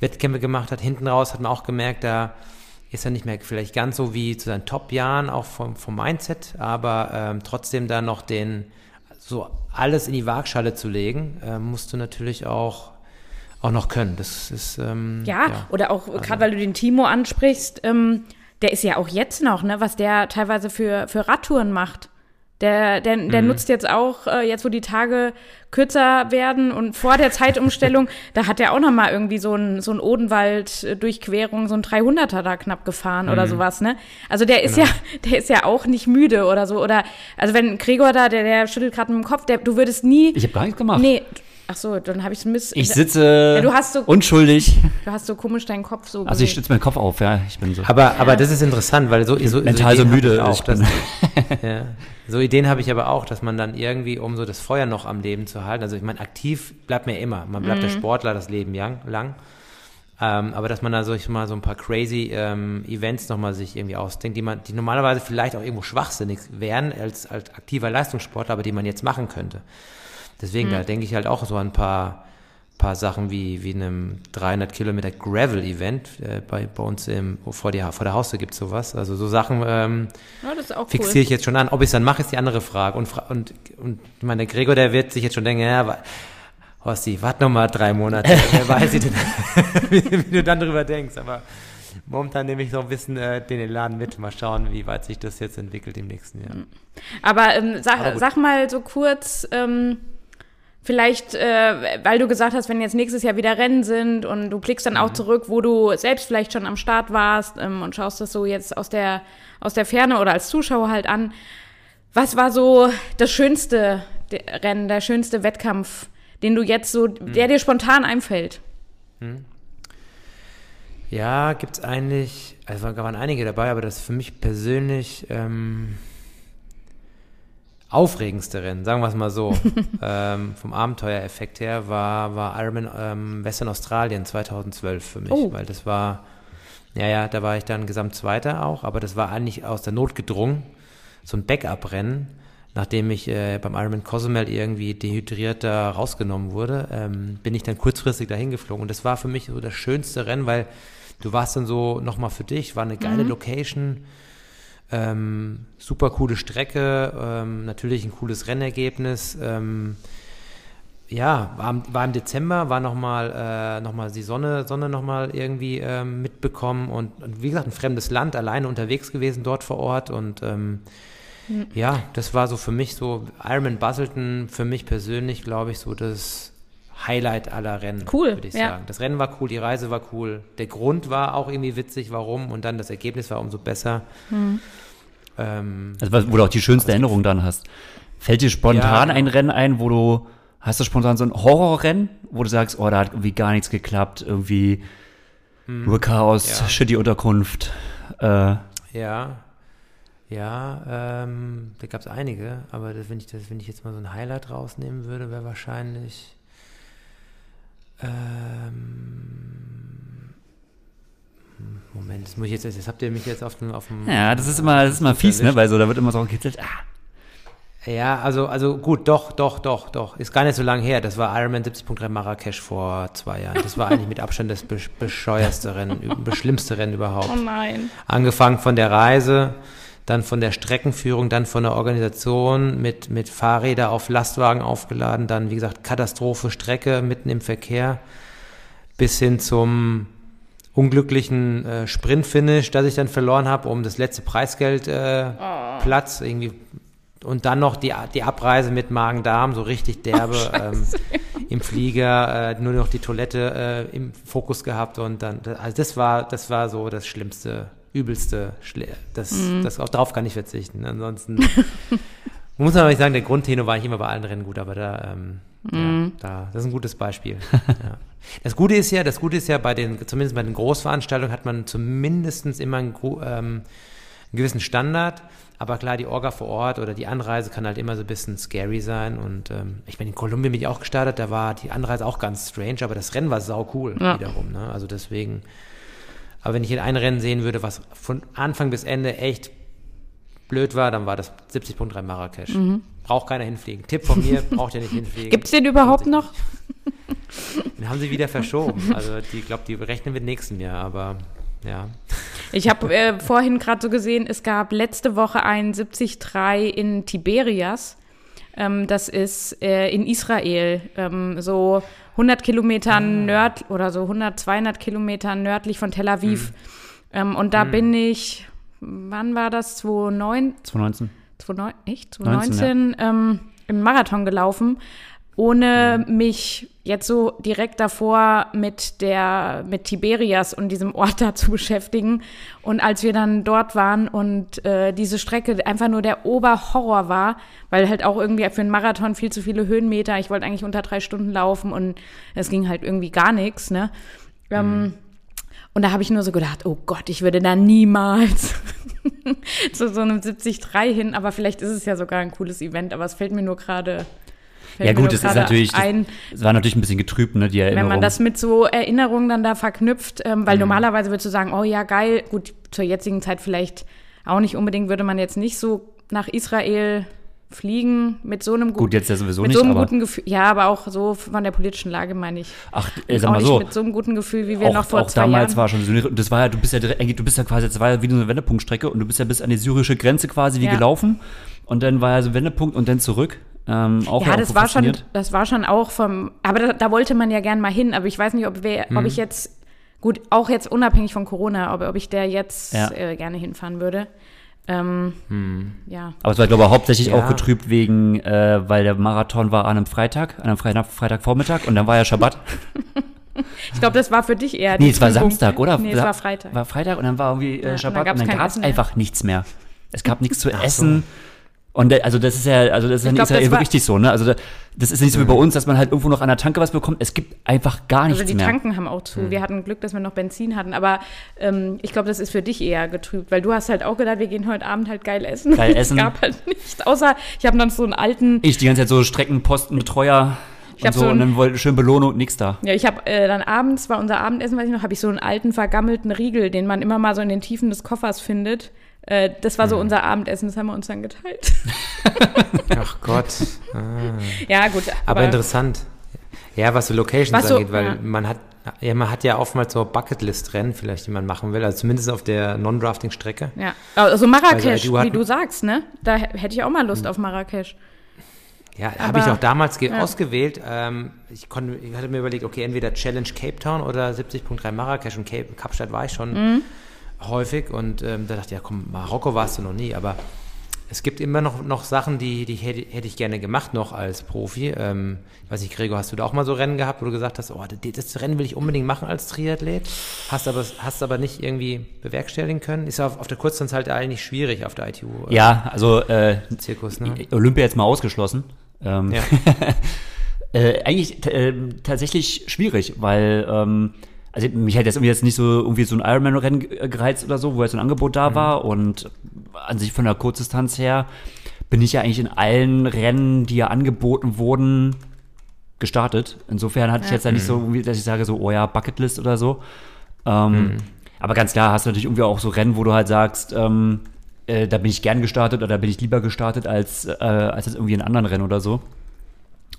Wettkämpfe gemacht hat. Hinten raus hat man auch gemerkt, da ist er nicht mehr vielleicht ganz so wie zu seinen Top-Jahren, auch vom, vom Mindset, aber ähm, trotzdem da noch den, so alles in die Waagschale zu legen, äh, musst du natürlich auch, auch noch können. Das ist, ähm, Ja, oder auch gerade weil du den Timo ansprichst, ähm, der ist ja auch jetzt noch, ne, was der teilweise für, für Radtouren macht. Der, der, der Mhm. nutzt jetzt auch, äh, jetzt wo die Tage kürzer werden und vor der Zeitumstellung, [LAUGHS] da hat er auch noch mal irgendwie so ein, so ein Odenwald-Durchquerung, so ein 300er da knapp gefahren Mhm. oder sowas, ne? Also der ist Genau. ja, der ist ja auch nicht müde oder so. Oder, also wenn Gregor da, der, der schüttelt gerade mit dem Kopf, der, du würdest nie, Ich habe gar nichts gemacht. nee, ach so, dann habe ich es miss, Ich sitze du hast so- unschuldig. du hast so komisch deinen Kopf so Also ich stütze meinen Kopf auf, ja. Ich bin so. Aber, aber das ist interessant, weil so, so, mental so müde, ich auch. ich bin- Dass, [LAUGHS] [LAUGHS] ja, so Ideen habe ich aber auch, dass man dann irgendwie, um so das Feuer noch am Leben zu halten, also ich meine, aktiv bleibt mir immer. Man bleibt der Sportler das Leben lang. lang. Ähm, aber dass man da solch mal so ein paar crazy ähm, Events nochmal sich irgendwie ausdenkt, die man, die normalerweise vielleicht auch irgendwo schwachsinnig wären als, als aktiver Leistungssportler, aber die man jetzt machen könnte. Deswegen, da denke ich halt auch so an ein paar, paar Sachen wie, wie einem 300 Kilometer Gravel-Event. Äh, bei, bei uns im, vor, die, vor der Haustür gibt es sowas. Also so Sachen ähm, Ja, fixiere ich jetzt schon an. Ob ich es dann mache, ist die andere Frage. Und, und, und ich meine, der Gregor, der wird sich jetzt schon denken, ja, Horsti, warte noch mal drei Monate. [LAUGHS] Wer weiß, wie du, [LAUGHS] wie, wie du dann drüber denkst. Aber momentan nehme ich so ein bisschen äh, den Elan mit. Mal schauen, wie weit sich das jetzt entwickelt im nächsten Jahr. Aber, ähm, sag, Aber sag mal so kurz, ähm, vielleicht, äh, weil du gesagt hast, wenn jetzt nächstes Jahr wieder Rennen sind und du blickst dann Mhm. auch zurück, wo du selbst vielleicht schon am Start warst ähm, und schaust das so jetzt aus der, aus der Ferne oder als Zuschauer halt an. Was war so das schönste Rennen, der schönste Wettkampf, den du jetzt so, Mhm. der dir spontan einfällt? Ja, gibt's eigentlich, also da waren einige dabei, aber das für mich persönlich ähm, aufregendste Rennen, sagen wir es mal so, [LAUGHS] ähm, vom Abenteuereffekt her, war, war Ironman ähm, Western Australien 2012 für mich, Oh. weil das war, ja, ja, da war ich dann Gesamtzweiter auch, aber das war eigentlich aus der Not gedrungen, so ein Backup-Rennen, nachdem ich äh, beim Ironman Cozumel irgendwie dehydriert da rausgenommen wurde, ähm, bin ich dann kurzfristig dahin geflogen. Und das war für mich so das schönste Rennen, weil du warst dann so nochmal für dich, war eine geile Location, ähm, super coole Strecke, ähm, natürlich ein cooles Rennergebnis. Ähm, ja, war, im- war im Dezember, war nochmal äh, noch mal die Sonne, Sonne nochmal irgendwie ähm, mitbekommen und, und wie gesagt, ein fremdes Land, alleine unterwegs gewesen dort vor Ort und ähm, ja, das war so für mich so, Ironman Busselton, für mich persönlich, glaube ich, so das Highlight aller Rennen, Cool, würde ich ja. sagen. Das Rennen war cool, die Reise war cool, der Grund war auch irgendwie witzig, warum und dann das Ergebnis war umso besser. Ähm, Also, was- wo du auch die schönste Erinnerung dann hast. Fällt dir spontan Ja, ein genau. Rennen ein, wo du, hast du spontan so ein Horrorrennen, wo du sagst, oh, da hat irgendwie gar nichts geklappt, irgendwie nur Chaos, Hm. Ja. shitty Unterkunft. Äh, Ja, ja, ähm, da gab es einige, aber das, wenn, ich, das, wenn ich jetzt mal so ein Highlight rausnehmen würde, wäre wahrscheinlich. Ähm, hm, Moment, das muss ich jetzt, jetzt habt ihr mich jetzt auf dem. Auf dem ja, das ist immer, das ist immer fies, ne, weil so, da wird immer so gekitzelt, ah, Ja, also, also gut, doch, doch, doch, doch. Ist gar nicht so lange her. Das war Ironman 70.3 Marrakesch vor zwei Jahren. Das war eigentlich mit Abstand das besch bescheuerste Rennen, [LAUGHS] üb- schlimmste Rennen überhaupt. Oh nein. Angefangen von der Reise, dann von der Streckenführung, dann von der Organisation mit, mit Fahrräder auf Lastwagen aufgeladen, dann, wie gesagt, Katastrophe, Strecke mitten im Verkehr, bis hin zum unglücklichen äh, Sprintfinish, das ich dann verloren habe, um das letzte Preisgeld äh, Platz irgendwie. Und dann noch die, die Abreise mit Magen-Darm, so richtig derbe. ähm, im Flieger äh, nur noch die Toilette äh, im Fokus gehabt und dann, also das war, das war so das Schlimmste, übelste, Schle das, Mhm. das, auch darauf kann ich verzichten. Ansonsten [LAUGHS] muss man aber nicht sagen, der Grundtenor war eigentlich immer bei allen Rennen gut, aber da, ähm, Mhm. ja, da, das ist ein gutes Beispiel. [LAUGHS] ja. Das Gute ist ja, das Gute ist ja bei den, zumindest bei den Großveranstaltungen hat man zumindest immer einen, ähm, einen gewissen Standard. Aber klar, die Orga vor Ort oder die Anreise kann halt immer so ein bisschen scary sein. Und ähm, ich bin in Kolumbien bin ich auch gestartet, da war die Anreise auch ganz strange, aber das Rennen war sau cool Ja. wiederum. Ne? Also deswegen. Aber wenn ich in ein Rennen sehen würde, was von Anfang bis Ende echt blöd war, dann war das 70.3 Marrakesch. Braucht keiner hinfliegen. Tipp von mir, [LAUGHS] braucht ihr nicht hinfliegen. Mhm. Gibt es den überhaupt noch? [LAUGHS] Den haben sie wieder verschoben. Also die, ich glaube, die rechnen wir nächsten Jahr, aber ja. Ich habe äh, vorhin gerade so gesehen, es gab letzte Woche ein 73 in Tiberias. Ähm, das ist äh, in Israel, ähm, so 100 Kilometer nörd oder so 100, 200 Kilometer nördlich von Tel Aviv. Ähm, und da bin ich, wann war das? 2009, 2019. 2009 echt? 19, 2019 ähm, im Marathon gelaufen, ohne mich jetzt so direkt davor mit der mit Tiberias und diesem Ort [LAUGHS] da zu beschäftigen. Und als wir dann dort waren und äh, diese Strecke einfach nur der Oberhorror war, weil halt auch irgendwie für einen Marathon viel zu viele Höhenmeter. Ich wollte eigentlich unter drei Stunden laufen und es ging halt irgendwie gar nichts. Ne? Ähm, und da habe ich nur so gedacht, oh Gott, ich würde da niemals [LAUGHS] zu so einem 73 hin, aber vielleicht ist es ja sogar ein cooles Event, aber es fällt mir nur gerade fällt Ja gut, es ist natürlich, das, ein, es war natürlich ein bisschen getrübt, ne, die Erinnerung. wenn man das mit so Erinnerungen dann da verknüpft, ähm, Mhm. weil normalerweise würdest du sagen, oh ja, geil, gut, zur jetzigen Zeit vielleicht auch nicht unbedingt, würde man jetzt nicht so nach Israel fliegen mit so einem gut, jetzt ja sowieso mit nicht, so einem aber guten Gefühl, ja, aber auch so von der politischen Lage meine ich. ach, äh, sag auch mal nicht so, mit so einem guten Gefühl, wie wir auch, noch vor auch zwei damals Jahren. war schon so, das war ja, du bist ja direkt, du bist ja quasi, das war ja wie so eine Wendepunktstrecke und du bist ja bis an die syrische Grenze quasi wie Ja. gelaufen und dann war ja so ein Wendepunkt und dann zurück. Ähm, auch Ja, auch das war schon, das war schon auch vom, aber da, da wollte man ja gern mal hin, aber ich weiß nicht, ob, wir, Mhm. ob ich jetzt, gut, auch jetzt unabhängig von Corona, ob, ob ich da jetzt Ja. äh, gerne hinfahren würde. Ähm, Ja. Aber es war, glaube ich, hauptsächlich Ja. auch getrübt wegen, äh, weil der Marathon war an einem Freitag, an einem Freitag, Freitagvormittag und dann war ja Schabbat. [LAUGHS] Ich glaube, das war für dich eher. Nee, es war. Samstag, oder? Nee, es war Freitag. War Freitag und dann war irgendwie äh, Schabbat dann und dann kein gab es einfach nichts mehr. Es gab nichts zu essen. Und also das ist ja, also das ist ja in glaub, Israel das richtig so, ne? Also da, das ist nicht so wie bei uns, dass man halt irgendwo noch an der Tanke was bekommt. Es gibt einfach gar nichts Also die mehr. Tanken haben auch zu. Wir hatten Glück, dass wir noch Benzin hatten, aber ähm, ich glaube, das ist für dich eher getrübt, weil du hast halt auch gedacht, wir gehen heute Abend halt geil essen. Geil essen. Es gab halt nichts, außer ich habe dann so einen alten, Ich die ganze Zeit so Streckenpostenbetreuer Ich und so, so und dann wollte schön Belohnung, nix da. ja, ich habe äh, dann abends, war unser Abendessen, weiß ich noch, habe ich so einen alten vergammelten Riegel, den man immer mal so in den Tiefen des Koffers findet. Äh, das war so unser Abendessen, das haben wir uns dann geteilt. [LAUGHS] Ach Gott. Ah. ja, gut. Aber, interessant. Ja, was so Locations Was so- angeht, weil ja. man hat, ja, man hat ja oftmals so Bucketlist-Rennen, vielleicht, die man machen will, also zumindest auf der Non-Drafting-Strecke. Ja, also Marrakesch, Also, wie du sagst, ne? Da hätte ich auch mal Lust auf Marrakesch. Ja, Aber- habe ich auch damals ja. ausgewählt. Ähm, ich, konnte, ich hatte mir überlegt, okay, entweder Challenge Cape Town oder 70.3 Marrakesch und Cape, Kapstadt war ich schon Mhm. Häufig und ähm, da dachte ich, ja komm, Marokko warst du noch nie, aber es gibt immer noch, noch Sachen, die, die hätte, hätte ich gerne gemacht noch als Profi. Ähm, ich weiß nicht, Gregor, hast du da auch mal so Rennen gehabt, wo du gesagt hast, oh, das, das Rennen will ich unbedingt machen als Triathlet, hast aber, hast aber nicht irgendwie bewerkstelligen können? Ist auf, auf der Kurzdistanz halt eigentlich schwierig auf der ITU. äh, Ja, also äh, Zirkus, ne? Olympia jetzt mal ausgeschlossen. Ähm, Ja. [LAUGHS] äh, eigentlich äh, tatsächlich schwierig, weil ähm, also mich hat jetzt irgendwie jetzt nicht so irgendwie so ein Ironman-Rennen ge- gereizt oder so, wo jetzt so ein Angebot Mhm. da war und an sich von der Kurzdistanz her bin ich ja eigentlich in allen Rennen, die ja angeboten wurden, gestartet. Insofern hatte ich Ja. jetzt da nicht so, irgendwie, dass ich sage so, oh ja, Bucketlist oder so. Ähm, Aber ganz klar hast du natürlich irgendwie auch so Rennen, wo du halt sagst, ähm, äh, da bin ich gern gestartet oder da bin ich lieber gestartet als, äh, als jetzt irgendwie in anderen Rennen oder so.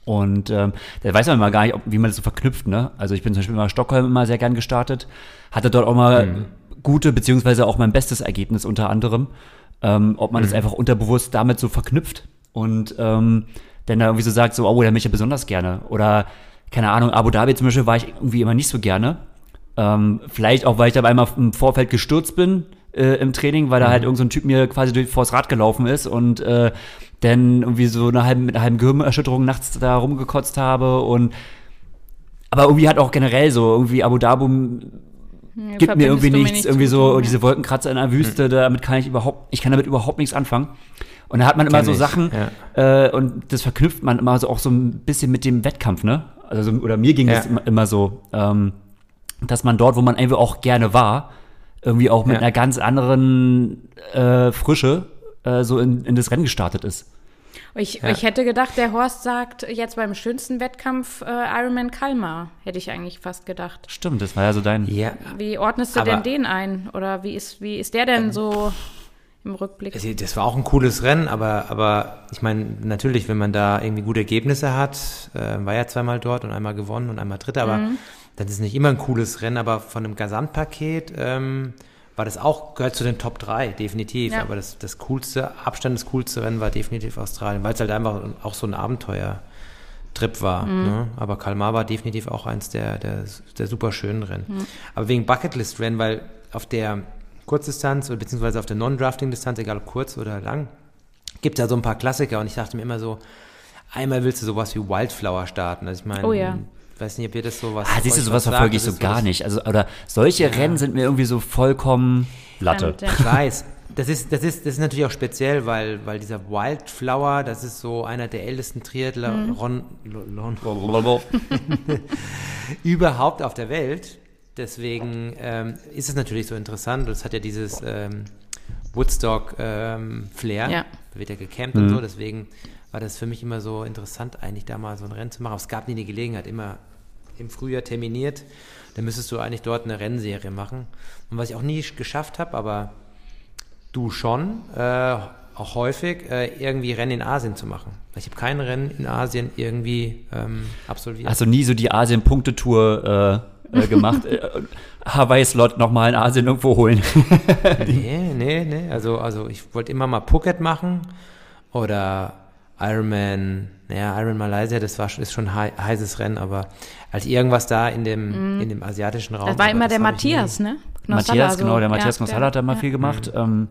Und ähm, da weiß man immer gar nicht, ob, wie man das so verknüpft. Ne? Also ich bin zum Beispiel immer in Stockholm immer sehr gern gestartet, hatte dort auch mal gute, beziehungsweise auch mein bestes Ergebnis unter anderem. Ähm, ob man das einfach unterbewusst damit so verknüpft und ähm, dann da irgendwie so sagt, so, oh, da bin ich ja besonders gerne. Oder, keine Ahnung, Abu Dhabi zum Beispiel war ich irgendwie immer nicht so gerne. Ähm, vielleicht auch, weil ich da einmal im Vorfeld gestürzt bin äh, im Training, weil da halt irgendein so ein Typ mir quasi durch, vors Rad gelaufen ist und äh, denn irgendwie so eine halbe, mit einer halben Gehirnerschütterung nachts da rumgekotzt habe und aber irgendwie hat auch generell so irgendwie Abu Dhabi Ja, gibt mir irgendwie nichts, irgendwie so zu, diese Wolkenkratzer in der Wüste, damit kann ich überhaupt, ich kann damit überhaupt nichts anfangen. Und da hat man immer Kenn so ich, Sachen äh, und das verknüpft man immer so auch so ein bisschen mit dem Wettkampf, ne? Also so, oder mir ging Ja. das immer, immer so, ähm, dass man dort, wo man irgendwie auch gerne war, irgendwie auch mit Ja. einer ganz anderen äh, Frische äh, so in, in das Rennen gestartet ist. Ich, Ja. ich hätte gedacht, der Horst sagt jetzt beim schönsten Wettkampf äh, Ironman Kalmar. Hätte ich eigentlich fast gedacht. Stimmt, das war ja so dein. Ja, Wie ordnest du Aber- denn den ein? Oder wie ist, wie ist der denn so im Rückblick? Also, das war auch ein cooles Rennen, aber, aber ich meine, natürlich, wenn man da irgendwie gute Ergebnisse hat, äh, war ja zweimal dort und einmal gewonnen und einmal Dritter, aber Mhm. dann ist es nicht immer ein cooles Rennen, aber von einem Gesamtpaket ähm, war das auch, gehört zu den Top 3, definitiv. Ja. Aber das, das coolste, Abstand das coolste Rennen war definitiv Australien, weil es halt einfach auch so ein Abenteuer-Trip war. Mhm. Ne? Aber Kalmar war definitiv auch eins der, der, der super schönen Rennen. Mhm. Aber wegen Bucketlist-Rennen, weil auf der Kurzdistanz oder beziehungsweise auf der Non-Drafting-Distanz, egal ob kurz oder lang, gibt es ja so ein paar Klassiker und ich dachte mir immer so, einmal willst du sowas wie Wildflower starten. Also ich meine, Oh ja. Weiß nicht, ob ihr das sowas. Ah, siehst du, sowas was verfolge ich so gar nicht. Also, oder solche Rennen sind mir irgendwie so vollkommen Latte. Ja. Ich weiß. Das ist, das, ist, das ist natürlich auch speziell, weil, weil dieser Wildflower, das ist so einer der ältesten Triathler Mhm. [LAUGHS] Überhaupt auf der Welt. Deswegen ähm, ist es natürlich so interessant. Das hat ja dieses ähm, Woodstock-Flair. Ja. Da wird ja gecampt und so. Deswegen war das für mich immer so interessant, eigentlich da mal so ein Rennen zu machen. Aber es gab nie die Gelegenheit, immer im Frühjahr terminiert. Dann müsstest du eigentlich dort eine Rennserie machen. Und was ich auch nie geschafft habe, aber du schon, äh, auch häufig, äh, irgendwie Rennen in Asien zu machen. Ich habe kein Rennen in Asien irgendwie ähm, absolviert. Also nie so die Asien-Punktour äh, äh, gemacht. [LAUGHS] Äh, Hawaii-Slot nochmal in Asien irgendwo holen. [LAUGHS] Nee, nee, nee. Also, also ich wollte immer mal Phuket machen oder Ironman, naja, Iron Malaysia, das war, schon- ist schon ein heißes Rennen, aber als irgendwas da in dem, in dem asiatischen Raum. Mhm. Das war immer der ich nie- Matthias, ne? Knossalla, Matthias, so. genau, der Matthias Ja, Knossalla hat da mal ja. viel gemacht. Ähm,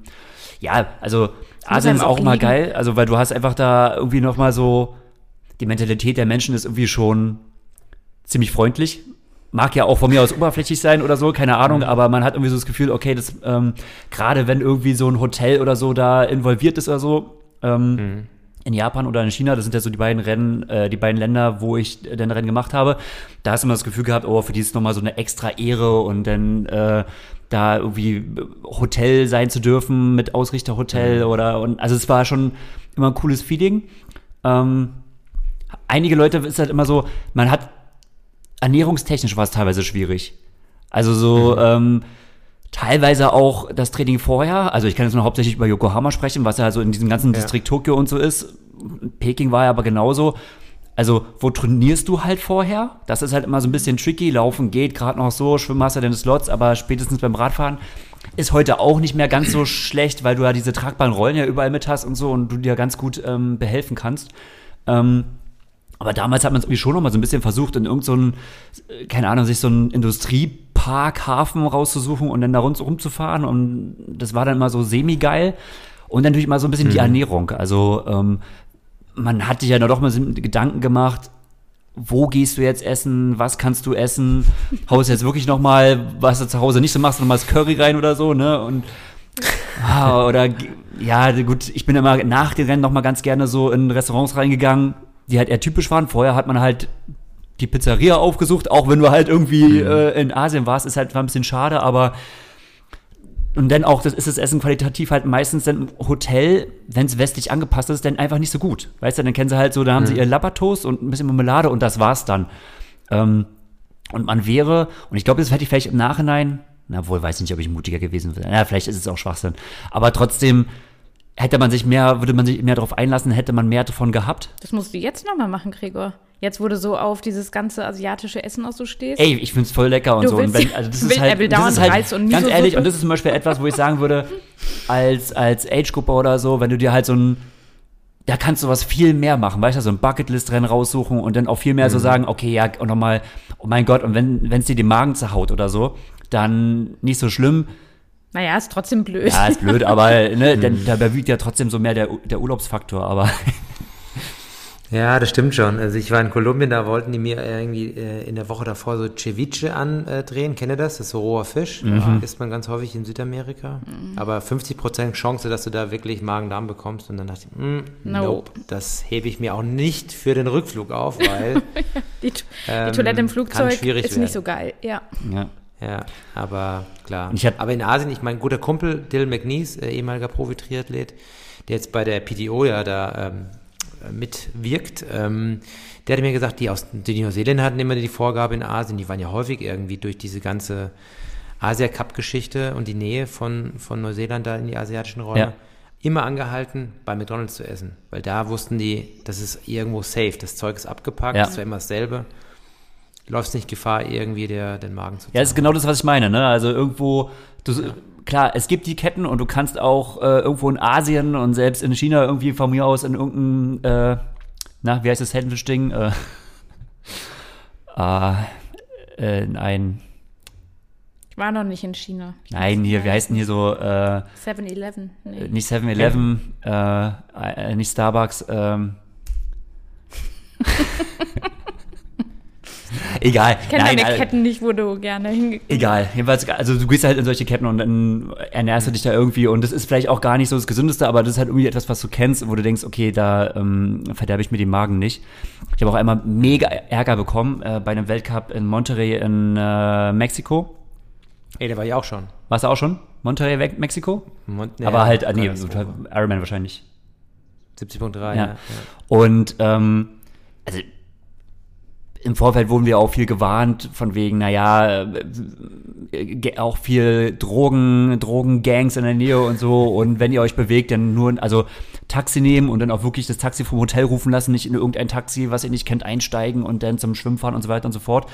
ja, also Asien ist auch auch immer geil, also weil du hast einfach da irgendwie nochmal so, die Mentalität der Menschen ist irgendwie schon ziemlich freundlich. Mag ja auch von mir aus oberflächlich sein oder so, keine Ahnung, aber man hat irgendwie so das Gefühl, okay, das, ähm, gerade wenn irgendwie so ein Hotel oder so da involviert ist oder so, ähm, in Japan oder in China, das sind ja so die beiden Rennen, äh, die beiden Länder, wo ich äh, den Rennen gemacht habe, da hast du immer das Gefühl gehabt, oh, für die ist nochmal so eine extra Ehre und dann äh, da irgendwie Hotel sein zu dürfen mit Ausrichterhotel oder und also es war schon immer ein cooles Feeling. Ähm, einige Leute ist halt immer so, man hat ernährungstechnisch war es teilweise schwierig. Also so ähm, teilweise auch das Training vorher. Also ich kann jetzt nur hauptsächlich über Yokohama sprechen, was ja so in diesem ganzen Ja. Distrikt Tokio und so ist. Peking war ja aber genauso. Also, wo trainierst du halt vorher? Das ist halt immer so ein bisschen tricky. Laufen geht gerade noch so, Schwimmen hast du deine Slots, aber spätestens beim Radfahren ist heute auch nicht mehr ganz so schlecht, weil du ja diese tragbaren Rollen ja überall mit hast und so und du dir ganz gut ähm, behelfen kannst. Ähm, aber damals hat man es irgendwie schon noch mal so ein bisschen versucht, in irgendeinen, so keine Ahnung, sich so einen Industriepark, Hafen rauszusuchen und dann da rund rumzufahren. Und das war dann immer so semi-geil. Und dann natürlich mal so ein bisschen die Ernährung. Also ähm, man hat sich ja doch mal Gedanken gemacht, wo gehst du jetzt essen, was kannst du essen, haust jetzt wirklich noch mal, was du zu Hause nicht so machst, noch mal das Curry rein oder so, ne? Und ah, oder ja, gut, ich bin immer nach den Rennen noch mal ganz gerne so in Restaurants reingegangen, die halt eher typisch waren. Vorher hat man halt die Pizzeria aufgesucht, auch wenn du halt irgendwie äh, in Asien warst, ist halt war ein bisschen schade, aber und dann auch, das ist das Essen qualitativ halt meistens dann im Hotel, wenn es westlich angepasst ist, dann einfach nicht so gut. Weißt du, dann kennen sie halt so, da haben sie ihr Lappertoast und ein bisschen Marmelade und das war's dann. Ähm, und man wäre, und ich glaube, das hätte ich vielleicht im Nachhinein, na wohl, weiß nicht, ob ich mutiger gewesen wäre. Ja, vielleicht ist es auch Schwachsinn. Aber trotzdem hätte man sich mehr, würde man sich mehr darauf einlassen, hätte man mehr davon gehabt. Das musst du jetzt nochmal machen, Gregor. Jetzt, wo du so auf dieses ganze asiatische Essen auch so stehst. Ey, ich find's voll lecker und Du so. Und wenn, also das will- ist halt, er will das dauernd ist halt Reis und ganz ehrlich, und das ist zum Beispiel etwas, wo ich sagen würde, [LAUGHS] als, als Age-Gruppe oder so, wenn du dir halt so ein, da kannst du was viel mehr machen, weißt du, so ein Bucketlist-Rennen raussuchen und dann auch viel mehr so sagen, okay, ja, und nochmal, oh mein Gott, und wenn es dir den Magen zerhaut oder so, dann nicht so schlimm. Naja, ist trotzdem blöd. Ja, ist blöd, aber ne, denn, dabei wiegt ja trotzdem so mehr der, der Urlaubsfaktor, aber [LAUGHS] Ja, das stimmt schon. Also ich war in Kolumbien, da wollten die mir irgendwie äh, in der Woche davor so Ceviche andrehen. Kennt ihr das? Das ist so roher Fisch. Mhm. Isst man ganz häufig in Südamerika. Aber 50% Chance, dass du da wirklich Magen-Darm bekommst. Und dann dachte ich, mm, No. nope, das hebe ich mir auch nicht für den Rückflug auf, weil, [LAUGHS] Die, Ähm, die Toilette im Flugzeug schwierig ist nicht so geil. Ja. ja. Ja, aber klar. Hab- aber in Asien, ich mein guter Kumpel, Dylan McNeese, äh, ehemaliger Profi-Triathlet, der jetzt bei der PTO ja da ähm, mitwirkt, ähm, der hat mir gesagt, die aus die Neuseeländer hatten immer die Vorgabe in Asien, die waren ja häufig irgendwie durch diese ganze Asia-Cup-Geschichte und die Nähe von, von Neuseeland da in die asiatischen Räume, Ja. immer angehalten, bei McDonalds zu essen. Weil da wussten die, das ist irgendwo safe, das Zeug ist abgepackt, Ja. das war immer dasselbe. Läufst nicht Gefahr, irgendwie der, den Magen zu Ja, das ist genau das, was ich meine. Ne? Also irgendwo, du, klar, es gibt die Ketten und du kannst auch äh, irgendwo in Asien und selbst in China irgendwie von mir aus in irgendein, äh, na, wie heißt das Sandwich-Ding? Äh, ah, [LAUGHS] äh, in ein, Ich war noch nicht in China. nein, hier, wie heißt denn hier so, äh, 7-Eleven. Nee. nicht 7-Eleven, äh, äh, nicht Starbucks, ähm. [LAUGHS] [LAUGHS] Egal. Ich kenne deine äh, Ketten nicht, wo du gerne hingegangen Egal, jedenfalls, also du gehst halt in solche Ketten und dann ernährst du dich da irgendwie und das ist vielleicht auch gar nicht so das Gesündeste, aber das ist halt irgendwie etwas, was du kennst, wo du denkst, okay, da ähm, verderbe ich mir den Magen nicht. Ich habe auch einmal mega Ärger bekommen äh, bei einem Weltcup in Monterrey in äh, Mexiko. Ey, da war ich auch schon. Warst du auch schon? Monterrey, weg, Mexiko? Mon- aber ja, halt, ah, nee, ganz so, oben. Ironman wahrscheinlich. 70.3, Ja. ja. ja. Und ähm, also im Vorfeld wurden wir auch viel gewarnt, von wegen, naja, äh, ge- auch viel Drogen, Drogengangs in der Nähe und so. Und wenn ihr euch bewegt, dann nur, also Taxi nehmen und dann auch wirklich das Taxi vom Hotel rufen lassen, nicht in irgendein Taxi, was ihr nicht kennt, einsteigen und dann zum Schwimmen fahren und so weiter und so fort.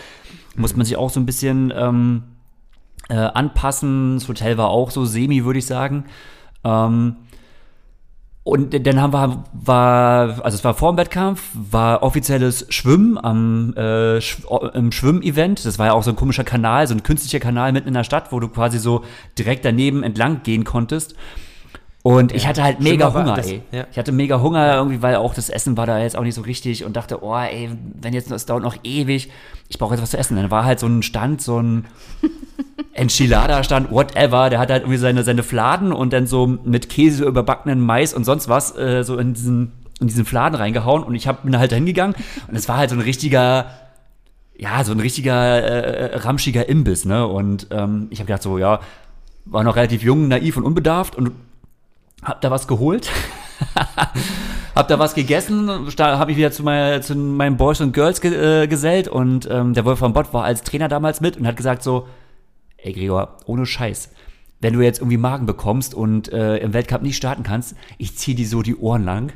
Muss man sich auch so ein bisschen ähm, äh, anpassen. Das Hotel war auch so semi, würde ich sagen. Ähm, und dann haben wir, war, also es war vor dem Wettkampf, war offizielles Schwimmen am äh, Sch im Schwimmevent. Das war ja auch so ein komischer Kanal, so ein künstlicher Kanal mitten in der Stadt, wo du quasi so direkt daneben entlang gehen konntest. Und ich hatte halt mega Hunger, das- ey. ja. Ich hatte mega Hunger irgendwie, weil auch das Essen war da jetzt auch nicht so richtig und dachte, oh, ey, wenn jetzt das dauert noch ewig, ich brauche jetzt was zu essen. Dann war halt so ein Stand, so ein [LAUGHS] Enchilada-Stand, whatever. Der hat halt irgendwie seine, seine Fladen und dann so mit Käse überbackenen Mais und sonst was äh, so in diesen, in diesen Fladen reingehauen. Und ich hab, bin halt hingegangen und es war halt so ein richtiger, ja, so ein richtiger äh, ramschiger Imbiss, ne? Und ähm, ich habe gedacht so, ja, war noch relativ jung, naiv und unbedarft und hab da was geholt. [LAUGHS] hab da was gegessen, habe ich wieder zu, mein, zu meinen Boys und Girls ge, äh, gesellt und ähm, der Wolfram Bott war als Trainer damals mit und hat gesagt so, ey Gregor, ohne Scheiß, wenn du jetzt irgendwie Magen bekommst und äh, im Weltcup nicht starten kannst, ich zieh dir so die Ohren lang.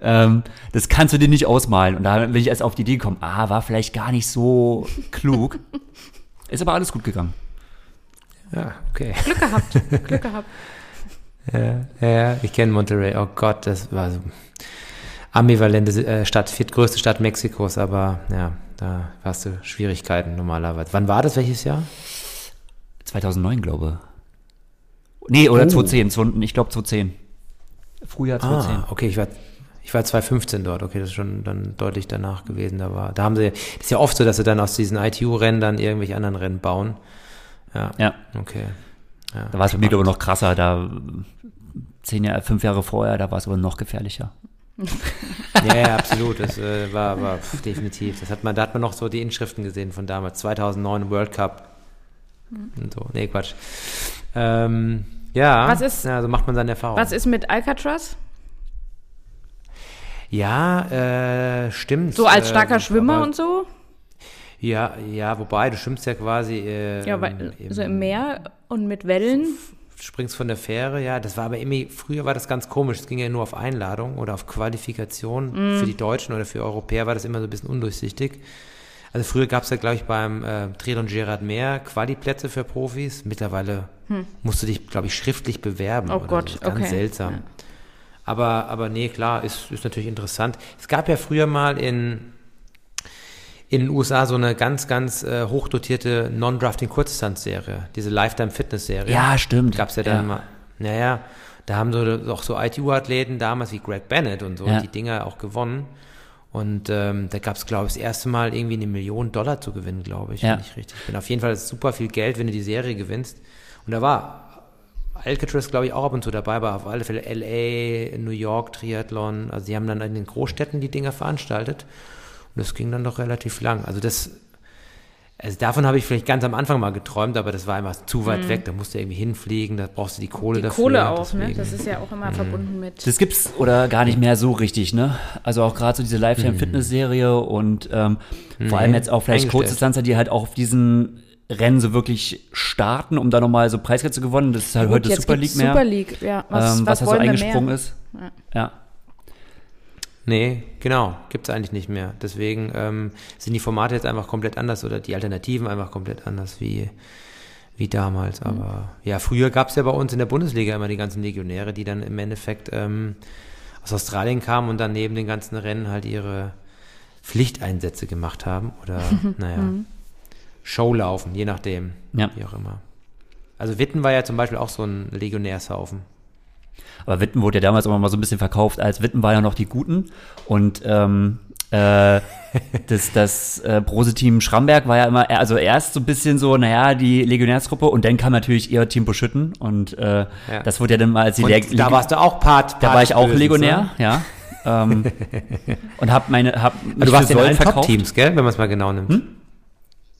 Ähm, das kannst du dir nicht ausmalen. Und da bin ich erst auf die Idee gekommen, ah, war vielleicht gar nicht so klug. Ist aber alles gut gegangen. Ja, okay. Glück gehabt. [LAUGHS] Glück gehabt. Ja, ja ich kenne Monterrey. Oh Gott, das war so ambivalente äh, Stadt, viertgrößte Stadt Mexikos, aber ja, da hast du Schwierigkeiten normalerweise. Wann war das? Welches Jahr? 2009, glaube Nee, oder Oh. 2010. zwo- Ich glaube 2010. Frühjahr 2010. Ah, okay, ich war, ich war 2015 dort. Okay, das ist schon dann deutlich danach gewesen. Da war, da haben sie, das ist ja oft so, dass sie dann aus diesen ITU-Rennen dann irgendwelche anderen Rennen bauen. Ja, Ja, okay. Ja, da war es bei mir, glaube ich, noch krasser. Da zehn Jahre, fünf Jahre vorher, da war es aber noch gefährlicher. [LAUGHS] Ja, ja, absolut. Das äh, war, war pf, definitiv. Das hat man, da hat man noch so die Inschriften gesehen von damals, 2009 World Cup. Und so. Nee, Quatsch. Ähm, ja, Was ist- ja, so macht man seine Erfahrung. Was ist mit Alcatraz? ja, äh, stimmt. So als äh, starker Schwimmer aber- und so? Ja, ja, wobei, du schwimmst ja quasi. Äh, Ja, weil, so im Meer und mit Wellen. springst von der Fähre, ja, das war aber irgendwie, früher war das ganz komisch, es ging ja nur auf Einladung oder auf Qualifikation. Für die Deutschen oder für Europäer war das immer so ein bisschen undurchsichtig. Also früher gab es ja, glaube ich, beim äh, Triathlon Gerard Mehr Quali-Plätze für Profis. Mittlerweile musst du dich, glaube ich, schriftlich bewerben. Oh Gott, so. Ganz okay. seltsam. Ja. Aber, aber nee, klar, ist, ist natürlich interessant. Es gab ja früher mal in, in den USA so eine ganz, ganz äh, hochdotierte Non-Drafting-Kurzdistanz-Serie, diese Lifetime-Fitness-Serie. Ja, stimmt. Gab es ja dann mal. Naja, da haben so auch so ITU-Athleten damals wie Greg Bennett und so Ja. die Dinger auch gewonnen. Und ähm, da gab es, glaube ich, das erste Mal irgendwie eine Million Dollar zu gewinnen, glaube ich, Ja. wenn ich richtig bin. Auf jeden Fall ist super viel Geld, wenn du die Serie gewinnst. Und da war Alcatraz, glaube ich, auch ab und zu dabei, aber auf alle Fälle LA, New York, Triathlon. Also die haben dann in den Großstädten die Dinger veranstaltet. Und das ging dann doch relativ lang. Also das, also davon habe ich vielleicht ganz am Anfang mal geträumt, aber das war einfach zu weit weg. Da musst du irgendwie hinfliegen, da brauchst du die Kohle Die dafür. Kohle auch, ne? deswegen. Das ist ja auch immer verbunden mit. Das gibt's oder gar nicht mehr so richtig, ne? Also auch gerade so diese Lifetime-Fitness-Serie und ähm, vor allem jetzt auch vielleicht. Kurzdistanzer, die halt auch auf diesen Rennen so wirklich starten, um da nochmal so Preisgeld zu gewonnen. Das ist halt Gut, heute Super League mehr, Super League, ja. Was, ähm, was, was, da so eingesprungen mehr? ist. Ja. Nee, genau, gibt es eigentlich nicht mehr. Deswegen ähm, sind die Formate jetzt einfach komplett anders oder die Alternativen einfach komplett anders wie, wie damals. Mhm. Aber ja, früher gab es ja bei uns in der Bundesliga immer die ganzen Legionäre, die dann im Endeffekt ähm, aus Australien kamen und dann neben den ganzen Rennen halt ihre Pflichteinsätze gemacht haben oder, [LAUGHS] naja, Mhm. Showlaufen, je nachdem, Ja. wie auch immer. Also Witten war ja zum Beispiel auch so ein Legionärshaufen. Aber Witten wurde ja damals auch mal so ein bisschen verkauft, als Witten war ja noch die Guten und ähm, äh, [LAUGHS] das, das äh, Brose-Team Schramberg war ja immer, eher- also erst so ein bisschen so, naja, die Legionärsgruppe und dann kam natürlich eher Team Buschütten und äh, Ja. das wurde ja dann mal als die Leg- da warst du auch Part. Da Part war ich auch Legionär, ne? ja. ähm, [LAUGHS] und hab meine, hab Aber du warst in allen. Hm? Top-Teams, gell, wenn man es mal genau nimmt.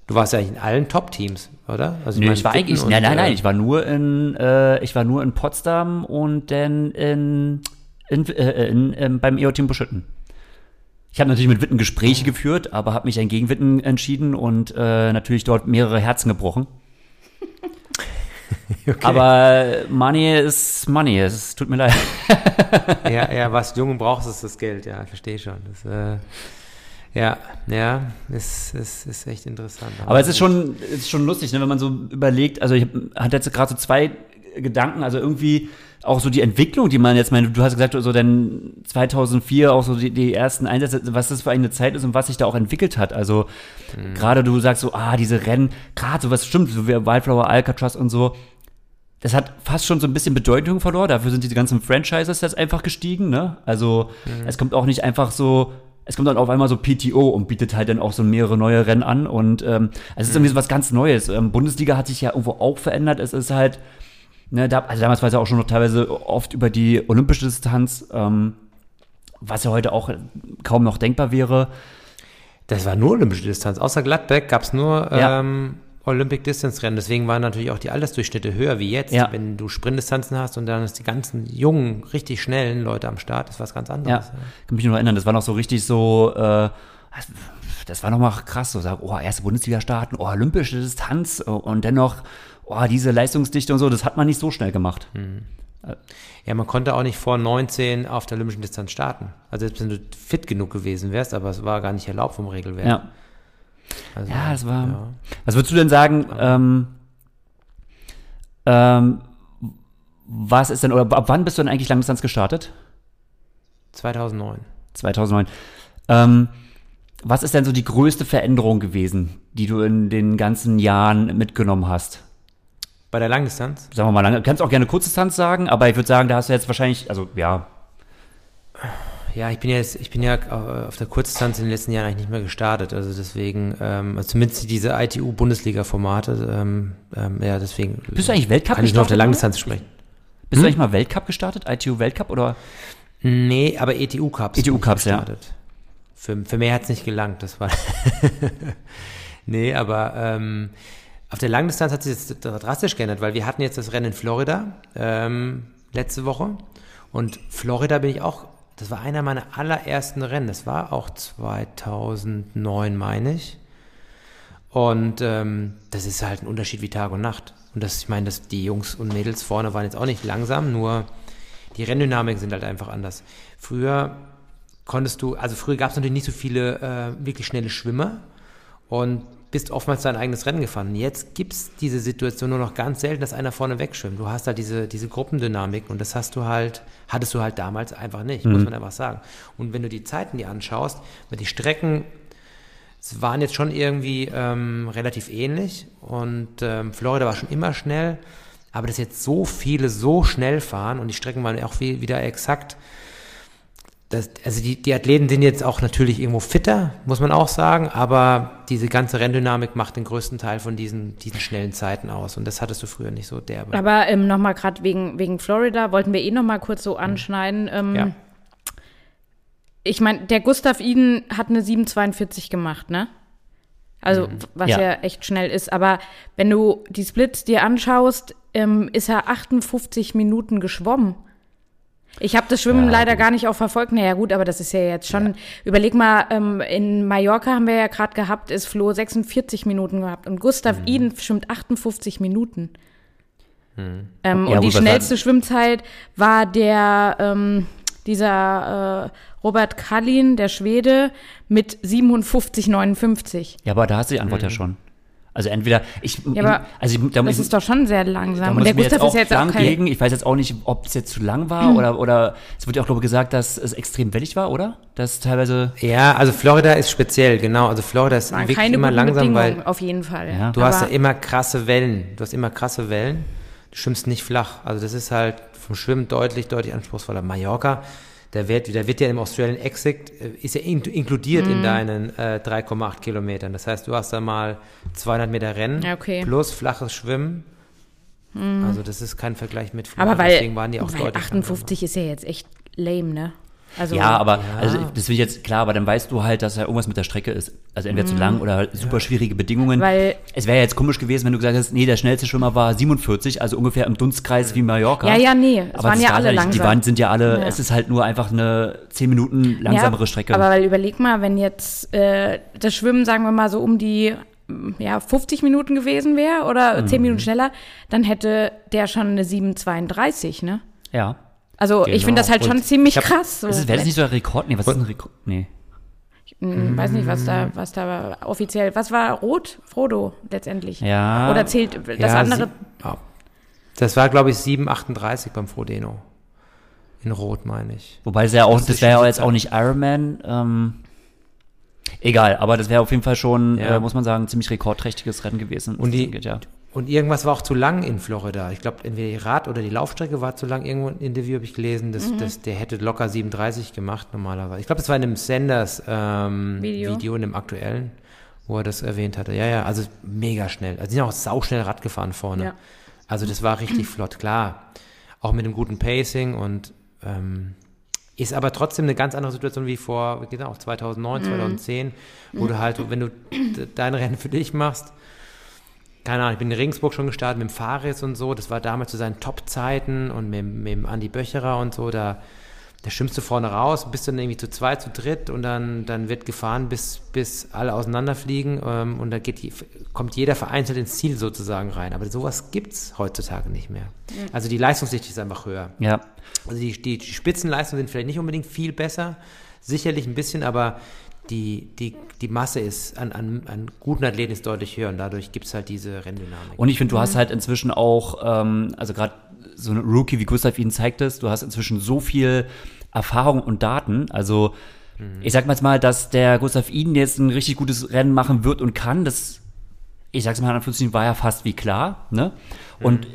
Du warst ja eigentlich in allen Top-Teams, oder? Also Nee, ich war eigentlich, nein, nein, nein, äh, ich war nur in, äh, ich war nur in Potsdam und dann in, in, äh, in, ähm, beim EO-Team Buschütten. Ich habe natürlich mit Witten Gespräche geführt, aber habe mich dann gegen Witten entschieden und äh, natürlich dort mehrere Herzen gebrochen. [LAUGHS] Aber Money ist Money, es tut mir leid. ja, ja, was du jung und brauchst, ist das Geld, ja, verstehe schon. Das, äh, ja, ja, ist, ist, ist echt interessant. Aber es ist schon, es ist schon lustig, ne, wenn man so überlegt, also ich hatte jetzt gerade so zwei Gedanken, also irgendwie auch so die Entwicklung, die man jetzt, meine, du hast gesagt, so dann 2004 auch so die, die ersten Einsätze, was das für eine Zeit ist und was sich da auch entwickelt hat. Also gerade du sagst so, ah, diese Rennen, gerade so was stimmt, so wie Wildflower, Alcatraz und so, das hat fast schon so ein bisschen Bedeutung verloren. Dafür sind diese ganzen Franchises jetzt einfach gestiegen, ne? Also es kommt auch nicht einfach so, es kommt dann auf einmal so PTO und bietet halt dann auch so mehrere neue Rennen an. Und ähm, es ist irgendwie so was ganz Neues. Ähm, Bundesliga hat sich ja irgendwo auch verändert. Es ist halt, ne, da, also damals war es ja auch schon noch teilweise oft über die olympische Distanz, ähm, was ja heute auch kaum noch denkbar wäre. Das war nur olympische Distanz. Außer Gladbeck gab es nur Ja. ähm, Olympic Distance Rennen. Deswegen waren natürlich auch die Altersdurchschnitte höher wie jetzt. Ja. Wenn du Sprintdistanzen hast und dann ist die ganzen jungen, richtig schnellen Leute am Start, ist was ganz Ja, anderes. kann mich nur erinnern, das war noch so richtig so, äh, das war noch mal krass, so sagen, oh, erste Bundesliga starten, oh, olympische Distanz oh, und dennoch, oh, diese Leistungsdichte und so, das hat man nicht so schnell gemacht. Ja, man konnte auch nicht vor 19 auf der olympischen Distanz starten. Also selbst wenn du fit genug gewesen wärst, aber es war gar nicht erlaubt vom Regelwerk. Ja, also, ja das war, ja. was würdest du denn sagen, ähm, ähm, was ist denn, oder ab wann bist du denn eigentlich Langdistanz gestartet? 2009. 2009. Ähm, was ist denn so die größte Veränderung gewesen, die du in den ganzen Jahren mitgenommen hast? Bei der Langdistanz? sagen wir mal lange, kannst auch gerne Kurzdistanz sagen, aber ich würde sagen, da hast du jetzt wahrscheinlich, also ja, Ja, ich bin ja jetzt, ich bin ja äh, auf der Kurzdistanz in den letzten Jahren eigentlich nicht mehr gestartet. Also deswegen, ähm, also zumindest diese ITU-Bundesliga-Formate, ähm, ähm, ja, deswegen. Bist du eigentlich Weltcup Kann ich nur auf der gestartet, Langdistanz sprechen. bist du eigentlich mal Weltcup gestartet, ITU Weltcup oder? Nee, aber ETU-Cups. ETU bin ich Cups, ja. gestartet. Für, für mehr hat es nicht gelangt, das war. [LAUGHS] nee, aber ähm, auf der Langdistanz hat sich jetzt drastisch geändert, weil wir hatten jetzt das Rennen in Florida ähm, letzte Woche. Und Florida bin ich auch, das war einer meiner allerersten Rennen. Das war auch 2009, meine ich. Und ähm, das ist halt ein Unterschied wie Tag und Nacht. Und das, ich meine, dass die Jungs und Mädels vorne waren jetzt auch nicht langsam, nur die Renndynamiken sind halt einfach anders. Früher konntest du, also früher gab es natürlich nicht so viele äh, wirklich schnelle Schwimmer und bist oftmals dein eigenes Rennen gefahren. Jetzt gibt es diese Situation nur noch ganz selten, dass einer vorne wegschwimmt. Du hast halt diese, diese Gruppendynamik und das hast du halt, hattest du halt damals einfach nicht, muss man einfach sagen. Und wenn du die Zeiten dir anschaust, wenn die Strecken es waren jetzt schon irgendwie ähm, relativ ähnlich und ähm, Florida war schon immer schnell, aber dass jetzt so viele so schnell fahren und die Strecken waren auch wie, wieder exakt, das, also die, die Athleten sind jetzt auch natürlich irgendwo fitter, muss man auch sagen, aber diese ganze Renndynamik macht den größten Teil von diesen, diesen schnellen Zeiten aus und das hattest du früher nicht so derbe. Aber ähm, nochmal gerade wegen, wegen Florida wollten wir eh nochmal kurz so anschneiden. Ähm, Ja. Ich meine, der Gustav Iden hat eine 7,42 gemacht, ne? Also, was ja. Ja. echt schnell ist. Aber wenn du die Splits dir anschaust, ähm, ist er 58 Minuten geschwommen. Ich habe das Schwimmen Ja, leider gut. gar nicht auch verfolgt. Naja, gut, aber das ist ja jetzt schon. Überleg mal, ähm, in Mallorca haben wir ja gerade gehabt, ist Flo 46 Minuten gehabt und Gustav Mhm. Iden schwimmt 58 Minuten. Ähm, Ja, und die was schnellste Schwimmzeit war der ähm, dieser äh, Robert Kallin, der Schwede, mit 57,59. Ja, aber da hast du die Antwort ja schon. Also entweder ich, Ja, aber also ich, da muss Das ich, ist doch schon sehr langsam. Und der jetzt Gustav auch ist jetzt auch kein. legen. Ich weiß jetzt auch nicht, ob es jetzt zu lang war oder oder es wird ja auch glaube ich gesagt, dass es extrem wellig war, oder? Dass teilweise Ja, also Florida ist speziell, genau. Also Florida ist waren wirklich keine immer langsam, weil auf jeden Fall. Ja. du hast Aber- da immer krasse Wellen. Du hast immer krasse Wellen. Du schwimmst nicht flach. Also das ist halt vom Schwimmen deutlich, deutlich anspruchsvoller. Mallorca, der wird, der wird ja im Australian Exit, äh, ist ja in, inkludiert Mhm. in deinen äh, 3,8 Kilometern. Das heißt, du hast da mal 200 Meter Rennen okay. Mhm. plus flaches Schwimmen. Also das ist kein Vergleich mit Florida. aber weil, Deswegen waren die auch weil deutlich 58 ist ja jetzt echt lame, ne? Also, ja, aber Ja. also das will ich jetzt klar, aber dann weißt du halt, dass ja irgendwas mit der Strecke ist. Also entweder zu lang oder halt super schwierige Bedingungen. Mhm. Weil- es wäre ja jetzt komisch gewesen, wenn du gesagt hättest, nee, der schnellste Schwimmer war 47, also ungefähr im Dunstkreis wie Mallorca. Ja, ja, nee, es aber waren ja alle halt- Die langsam. waren, sind ja alle, Ja. es ist halt nur einfach eine 10 Minuten langsamere ja, Strecke. Aber weil überleg mal, wenn jetzt äh, das Schwimmen, sagen wir mal, so um die ja, 50 Minuten gewesen wäre oder 10 Mhm. Minuten schneller, dann hätte der schon eine 7,32, ne? ja. Also ich finde das halt Genau. schon Und ziemlich ich hab- krass. So. Wäre das nicht so der Rekord? Nee, was ist ein Rekord? Nee. Hm, weiß nicht, was da, was da offiziell, was war rot? Frodo letztendlich. Ja. Oder zählt das Ja, andere? sie- ja. Das war, glaube ich, 7,38 beim Frodeno. In Rot, meine ich. Wobei es ja auch, Das das wäre ja jetzt auch nicht Ironman. Ähm, egal, aber das wäre auf jeden Fall schon, Ja. äh, muss man sagen, ein ziemlich rekordträchtiges Rennen gewesen. Und die- angeht, ja. Und irgendwas war auch zu lang in Florida. Ich glaube, entweder die Rad- oder die Laufstrecke war zu lang. Irgendwo ein Interview habe ich gelesen, dass, dass der hätte locker 37 gemacht normalerweise. Ich glaube, das war in einem Sanders ähm, Video. Video. in dem aktuellen, wo er das erwähnt hatte. Ja, ja, also mega schnell. Also die sind auch sauschnell Rad gefahren vorne. Ja. Also das war richtig [CLEARS THROAT] flott, klar. Auch mit einem guten Pacing und ähm, ist aber trotzdem eine ganz andere Situation wie vor, genau, auch 2009, 2010, wo du halt, wenn du dein Rennen für dich machst, keine Ahnung, ich bin in Regensburg schon gestartet mit dem Fares und so, das war damals zu seinen Top-Zeiten und mit, mit dem Andi Böcherer und so, da, da schwimmst du vorne raus, bist dann irgendwie zu zweit, zu dritt und dann, dann wird gefahren, bis, bis alle auseinanderfliegen ähm, und da geht die, kommt jeder vereinzelt ins Ziel sozusagen rein. Aber sowas gibt's heutzutage nicht mehr. Also die Leistungsdichte ist einfach höher. Ja. Also die, die, die Spitzenleistungen sind vielleicht nicht unbedingt viel besser, sicherlich ein bisschen, aber die, die, die Masse ist an, an, an guten Athleten ist deutlich höher und dadurch gibt es halt diese Renndynamik. Und ich finde, du hast halt inzwischen auch, ähm, also gerade so ein Rookie wie Gustav Ihnen zeigt es, du hast inzwischen so viel Erfahrung und Daten. Also ich sag mal jetzt mal, dass der Gustav Iden jetzt ein richtig gutes Rennen machen wird und kann, das, ich sag's mal in Anführungszeichen, war ja fast wie klar. Ne? Und äh,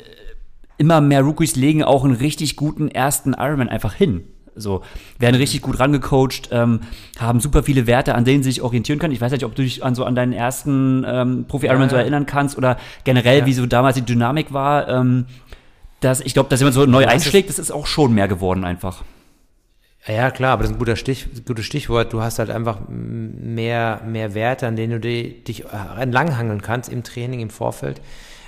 immer mehr Rookies legen auch einen richtig guten ersten Ironman einfach hin. So, werden richtig gut rangecoacht, ähm, haben super viele Werte, an denen sie sich orientieren können. Ich weiß nicht, ob du dich an so an deinen ersten ähm, Profi-Ironman so Ja. erinnern kannst oder generell, Ja. wie so damals die Dynamik war. Ähm, dass ich glaube, dass jemand so neu Du hast einschlägt, das ist auch schon mehr geworden einfach. Ja, klar, aber das ist ein guter Stich, gutes Stichwort. Du hast halt einfach mehr, mehr Werte, an denen du die, dich äh, entlanghangeln kannst im Training, im Vorfeld,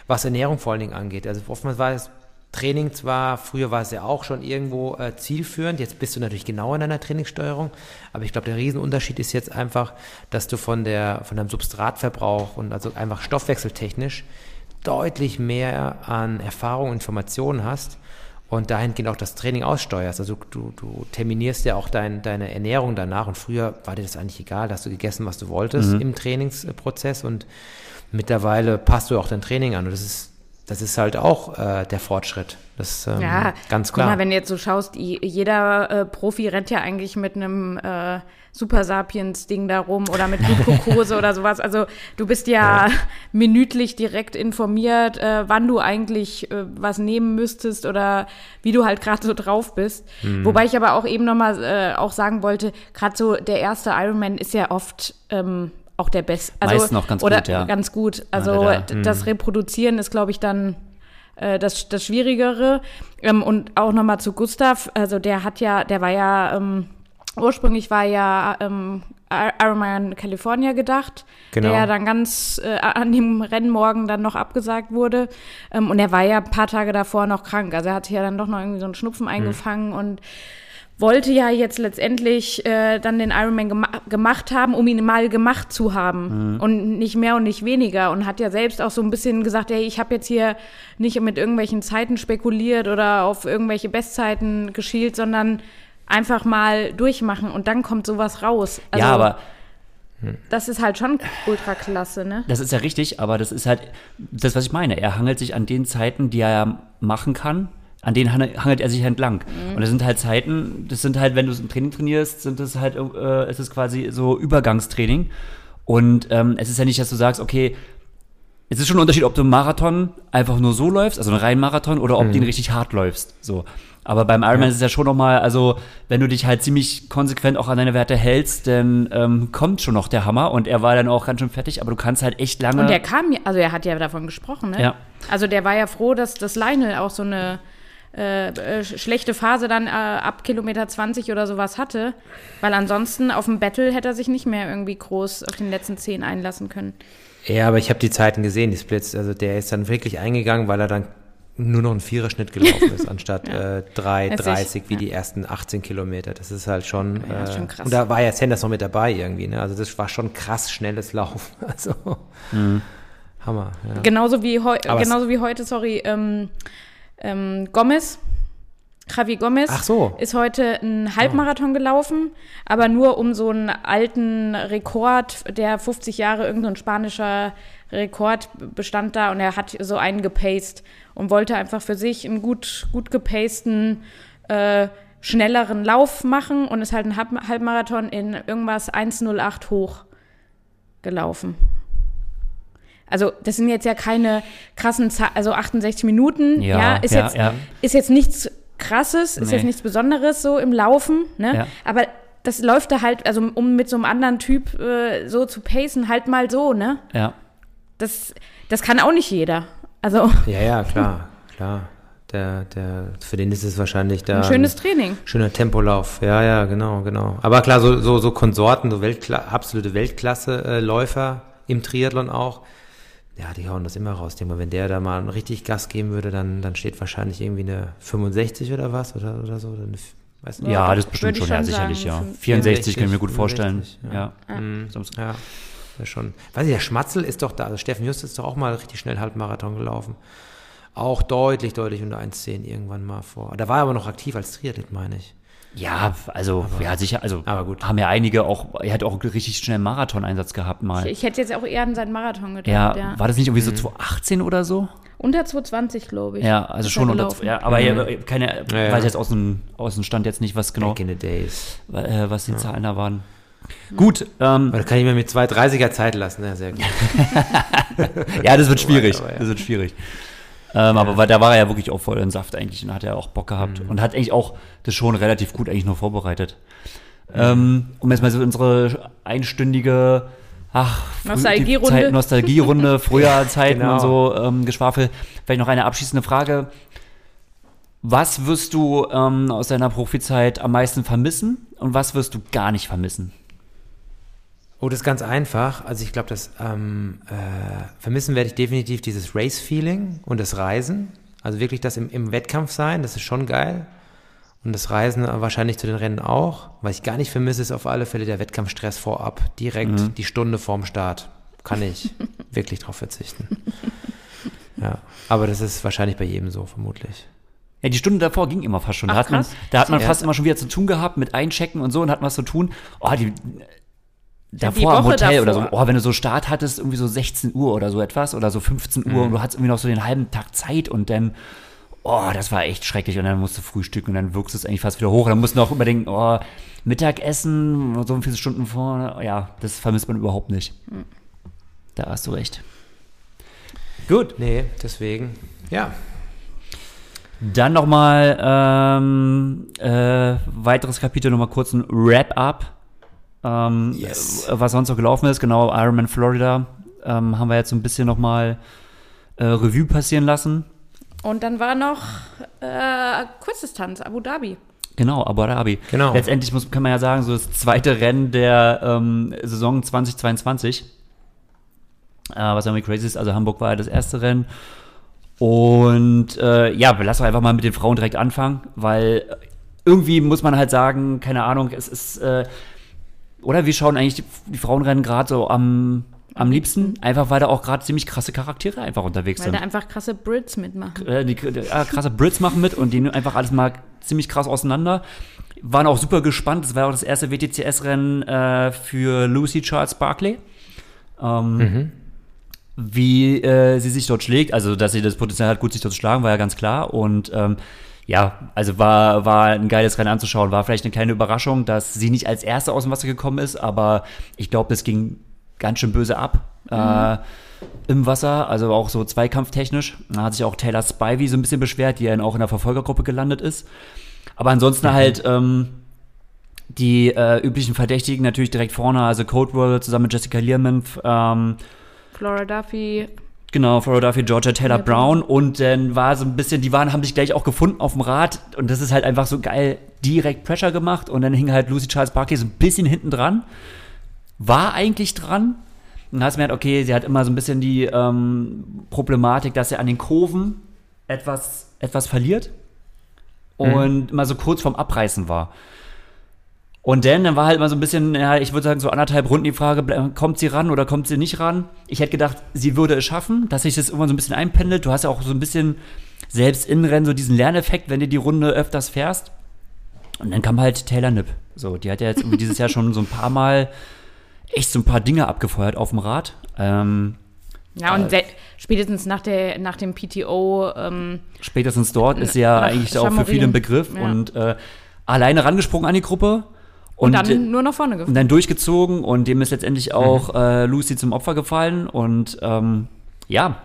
was Ernährung vor allen Dingen angeht. Also oftmals war das Training zwar, früher war es ja auch schon irgendwo äh, zielführend, jetzt bist du natürlich genau in deiner Trainingssteuerung, aber ich glaube, der Riesenunterschied ist jetzt einfach, dass du von der, von deinem Substratverbrauch und also einfach stoffwechseltechnisch deutlich mehr an Erfahrung und Informationen hast und dahingehend auch das Training aussteuerst. Also du, du terminierst ja auch dein, deine Ernährung danach und früher war dir das eigentlich egal, da hast du gegessen, was du wolltest im Trainingsprozess und mittlerweile passt du auch dein Training an und das ist das ist halt auch äh, der Fortschritt. Das ist ähm, Ja, ganz klar. Guck mal, wenn du jetzt so schaust, jeder äh, Profi rennt ja eigentlich mit einem äh, Super Sapiens-Ding da rum oder mit Glukose oder sowas. Also du bist ja, [LAUGHS] minütlich direkt informiert, äh, wann du eigentlich äh, was nehmen müsstest oder wie du halt gerade so drauf bist. Mhm. Wobei ich aber auch eben nochmal äh, auch sagen wollte, gerade so der erste Ironman ist ja oft ähm, auch der beste. Also, Meist noch ganz oder gut, ja. Ganz gut. Also der- d- das Reproduzieren ist, glaube ich, dann äh, das, das Schwierigere. Ähm, und auch nochmal zu Gustav, also der hat ja, der war ja, ähm, ursprünglich war ja ähm, Ironman California gedacht, Genau. der ja dann ganz äh, an dem Rennmorgen dann noch abgesagt wurde. Ähm, und er war ja ein paar Tage davor noch krank. Also er hat sich ja dann doch noch irgendwie so einen Schnupfen eingefangen und wollte ja jetzt letztendlich äh, dann den Ironman gema gemacht haben, um ihn mal gemacht zu haben und nicht mehr und nicht weniger und hat ja selbst auch so ein bisschen gesagt, hey, ich habe jetzt hier nicht mit irgendwelchen Zeiten spekuliert oder auf irgendwelche Bestzeiten geschielt, sondern einfach mal durchmachen und dann kommt sowas raus. Also, ja, aber das ist halt schon ultra klasse, ne? Das ist ja richtig, aber das ist halt das, was ich meine. Er hangelt sich an den Zeiten, die er machen kann, an denen han- hangelt er sich entlang. Und das sind halt Zeiten, das sind halt, wenn du ein Training trainierst, sind das halt, äh, es ist quasi so Übergangstraining. Und ähm, es ist ja nicht, dass du sagst, okay, es ist schon ein Unterschied, ob du einen Marathon einfach nur so läufst, also einen reinen Marathon, oder ob du ihn richtig hart läufst. So. Aber beim Ironman ist es ja schon nochmal, also wenn du dich halt ziemlich konsequent auch an deine Werte hältst, dann ähm, kommt schon noch der Hammer und er war dann auch ganz schön fertig, aber du kannst halt echt lange. Und der kam ja, also er hat ja davon gesprochen, ne? Ja. Also der war ja froh, dass das Lionel auch so eine äh, äh, schlechte Phase dann äh, ab Kilometer 20 oder sowas hatte, weil ansonsten auf dem Battle hätte er sich nicht mehr irgendwie groß auf den letzten 10 einlassen können. Ja, aber ich habe die Zeiten gesehen, die Splits. Also der ist dann wirklich eingegangen, weil er dann nur noch einen Viererschnitt gelaufen ist, [LAUGHS] anstatt äh, 3,30 wie ja. die ersten 18 Kilometer. Das ist halt schon. Ja, äh, schon krass. Und da war ja Sanders noch mit dabei irgendwie. Ne? Also das war schon krass schnelles Laufen. [LAUGHS] Also Hammer. Ja. Genauso wie, heu Aber es- genauso wie heute, sorry, ähm, ähm, Gomez. Javi Gomez so. ist heute einen Halbmarathon gelaufen, aber nur um so einen alten Rekord, der 50 Jahre, irgendein spanischer Rekord bestand da und er hat so einen gepaced und wollte einfach für sich einen gut, gut gepasten, äh, schnelleren Lauf machen und ist halt ein Halb Halbmarathon in irgendwas 1,08 hoch gelaufen. Also das sind jetzt ja keine krassen, Za also 68 Minuten, ja, Ja, ist ja, jetzt ja. ist jetzt nichts krasses, ist Nee. jetzt nichts Besonderes so im Laufen, ne? Ja. Aber das läuft da halt, also um mit so einem anderen Typ äh, so zu pacen, halt mal so, ne? Ja. Das, das kann auch nicht jeder. Also ja, ja, klar, klar. Der, der, für den ist es wahrscheinlich da ein schönes Training. schöner Tempolauf. Ja, ja, genau, genau. Aber klar, so, so, so Konsorten, so Weltkla absolute Weltklasse-Läufer im Triathlon auch. Ja, die hauen das immer raus. Denke mal, wenn der da mal richtig Gas geben würde, dann, dann steht wahrscheinlich irgendwie eine 65 oder was oder, oder so. Dann, weiß nicht. Ja, das bestimmt ich schon, ja, schon sicherlich, ja. fün- 64 kann ich mir gut 65, vorstellen. 65, Ja. ja. Sonst- Ja, ja schon. Weiß ich, der Schmatzel ist doch da. Also Steffen Just ist doch auch mal richtig schnell Halbmarathon gelaufen. Auch deutlich, deutlich unter 1,10 irgendwann mal vor. Da war er aber noch aktiv als Triathlet, meine ich. Ja, also, ja, sicher, also, aber gut. haben ja einige auch, er hat auch einen richtig schnellen Marathon-Einsatz gehabt mal. Ich, ich hätte jetzt auch eher an seinen Marathon gedacht. ja, Ja, war das nicht Mhm. irgendwie so 2018 oder so? Unter 220, glaube ich. Ja, also ist schon er unter, ja, aber ja, keine, Ja, ja. weiß jetzt aus dem, aus dem Stand jetzt nicht, was genau, Back in the days. äh, was die Zahlen da waren. Gut, ähm, Aber da kann ich mir mit 2,30er Zeit lassen. Ja, sehr gut. [LAUGHS] ja, das wird schwierig, aber ja. das wird schwierig. Ähm, Aber weil, da war er ja wirklich auch voll in Saft eigentlich und hat ja auch Bock gehabt Mhm. und hat eigentlich auch das schon relativ gut eigentlich nur vorbereitet. Ähm, um jetzt mal so unsere einstündige ach, Nostalgierunde. Nostalgierunde, [LAUGHS] früher Zeiten Genau. und so ähm, Geschwafel. Vielleicht noch eine abschließende Frage. Was wirst du ähm, aus deiner Profizeit am meisten vermissen und was wirst du gar nicht vermissen? Oh, das ist ganz einfach. Also ich glaube, das ähm, äh, vermissen werde ich definitiv dieses Race-Feeling und das Reisen. Also wirklich das im, im Wettkampf sein, das ist schon geil. Und das Reisen wahrscheinlich zu den Rennen auch. Was ich gar nicht vermisse, ist auf alle Fälle der Wettkampfstress vorab. Direkt die Stunde vorm Start. Kann ich [LAUGHS] wirklich drauf verzichten. Ja, aber das ist wahrscheinlich bei jedem so, vermutlich. Ja, die Stunde davor ging immer fast schon. Da Ach, hat man, da hat man Ja. fast immer schon wieder zu tun gehabt mit Einchecken und so und hat was zu tun. Oh, die, davor am Hotel oder so, davor. oh, wenn du so Start hattest, irgendwie so 16 Uhr oder so etwas oder so 15 Uhr und du hattest irgendwie noch so den halben Tag Zeit und dann, oh, das war echt schrecklich und dann musst du frühstücken und dann wirkst du es eigentlich fast wieder hoch. Und dann musst du noch überdenken, oh, Mittagessen, so viele Stunden vor, ja, das vermisst man überhaupt nicht. Da hast du recht. Gut. Nee, deswegen, ja. Dann nochmal ähm, äh, weiteres Kapitel, nochmal kurz ein Wrap-up, ähm, Yes. was sonst noch gelaufen ist. Genau, Ironman Florida ähm, haben wir jetzt so ein bisschen nochmal äh, Revue passieren lassen. Und dann war noch äh, Kurzdistanz, Abu Dhabi. Genau, Abu Dhabi. Genau. Letztendlich muss, kann man ja sagen, so das zweite Rennen der ähm, Saison 2022. Äh, was irgendwie crazy ist. Also Hamburg war ja das erste Rennen. Und äh, ja, wir lassen einfach mal mit den Frauen direkt anfangen, weil irgendwie muss man halt sagen, keine Ahnung, es ist, äh, oder wir schauen eigentlich die, die Frauenrennen gerade so am, am liebsten, einfach weil da auch gerade ziemlich krasse Charaktere einfach unterwegs Weil sind da einfach krasse Brits mitmachen. äh, die, die äh, krasse Brits machen mit und die nehmen einfach alles mal ziemlich krass auseinander. Waren auch super gespannt. Das war auch das erste WTCS-Rennen äh, für Lucy Charles Barkley. Ähm, Wie äh, sie sich dort schlägt, also dass sie das Potenzial hat, gut sich dort zu schlagen, war ja ganz klar. Und ähm, ja, also war, war ein geiles Rennen anzuschauen. War vielleicht eine kleine Überraschung, dass sie nicht als Erste aus dem Wasser gekommen ist, aber ich glaube, das ging ganz schön böse ab. Äh, im Wasser, also auch so zweikampftechnisch. Da hat sich auch Taylor Spivey so ein bisschen beschwert, die dann auch in der Verfolgergruppe gelandet ist. Aber ansonsten halt ähm, die äh, üblichen Verdächtigen natürlich direkt vorne, also Codewell zusammen mit Jessica Learman, ähm, Flora Duffy, Genau, Florida Duffy, Georgia Taylor Ja, Brown. und dann war so ein bisschen, die waren, haben sich gleich auch gefunden auf dem Rad. Und das ist halt einfach so geil, direkt Pressure gemacht. Und dann hing halt Lucy Charles Barkley so ein bisschen hinten dran, war eigentlich dran. Und dann hast du gemerkt, okay, sie hat immer so ein bisschen die ähm, Problematik, dass sie an den Kurven etwas, etwas verliert. Und immer so kurz vorm Abreißen war. Und dann, dann war halt mal so ein bisschen, ja, ich würde sagen, so anderthalb Runden die Frage, kommt sie ran oder kommt sie nicht ran? Ich hätte gedacht, sie würde es schaffen, dass sich das irgendwann so ein bisschen einpendelt. Du hast ja auch so ein bisschen selbst in Rennen so diesen Lerneffekt, wenn du die Runde öfters fährst. Und dann kam halt Taylor Nipp. So, die hat ja jetzt dieses Jahr schon so ein paar Mal echt so ein paar Dinge abgefeuert auf dem Rad. Ähm, Ja, und se- spätestens nach, der, nach dem PTO, ähm, spätestens dort ist sie ja eigentlich auch für viele ein Begriff Ja. und äh, alleine rangesprungen an die Gruppe. Und, Und, dann nur nach vorne und gefahren. dann durchgezogen und dem ist letztendlich auch äh, Lucy zum Opfer gefallen und ähm, ja,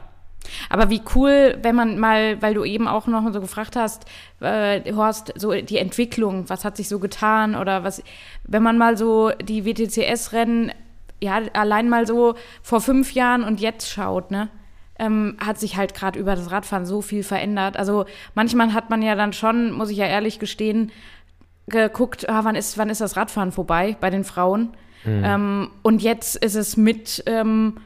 Aber wie cool, wenn man mal, weil du eben auch noch so gefragt hast, äh, Horst, so die Entwicklung, was hat sich so getan oder was, wenn man mal so die WTCS-Rennen, ja, allein mal so vor fünf Jahren und jetzt schaut, ne? Ähm, hat sich halt gerade über das Radfahren so viel verändert. Also manchmal hat man ja dann schon, muss ich ja ehrlich gestehen, geguckt, ah, wann ist, wann ist das Radfahren vorbei bei den Frauen. Ähm, und jetzt ist es mit ähm,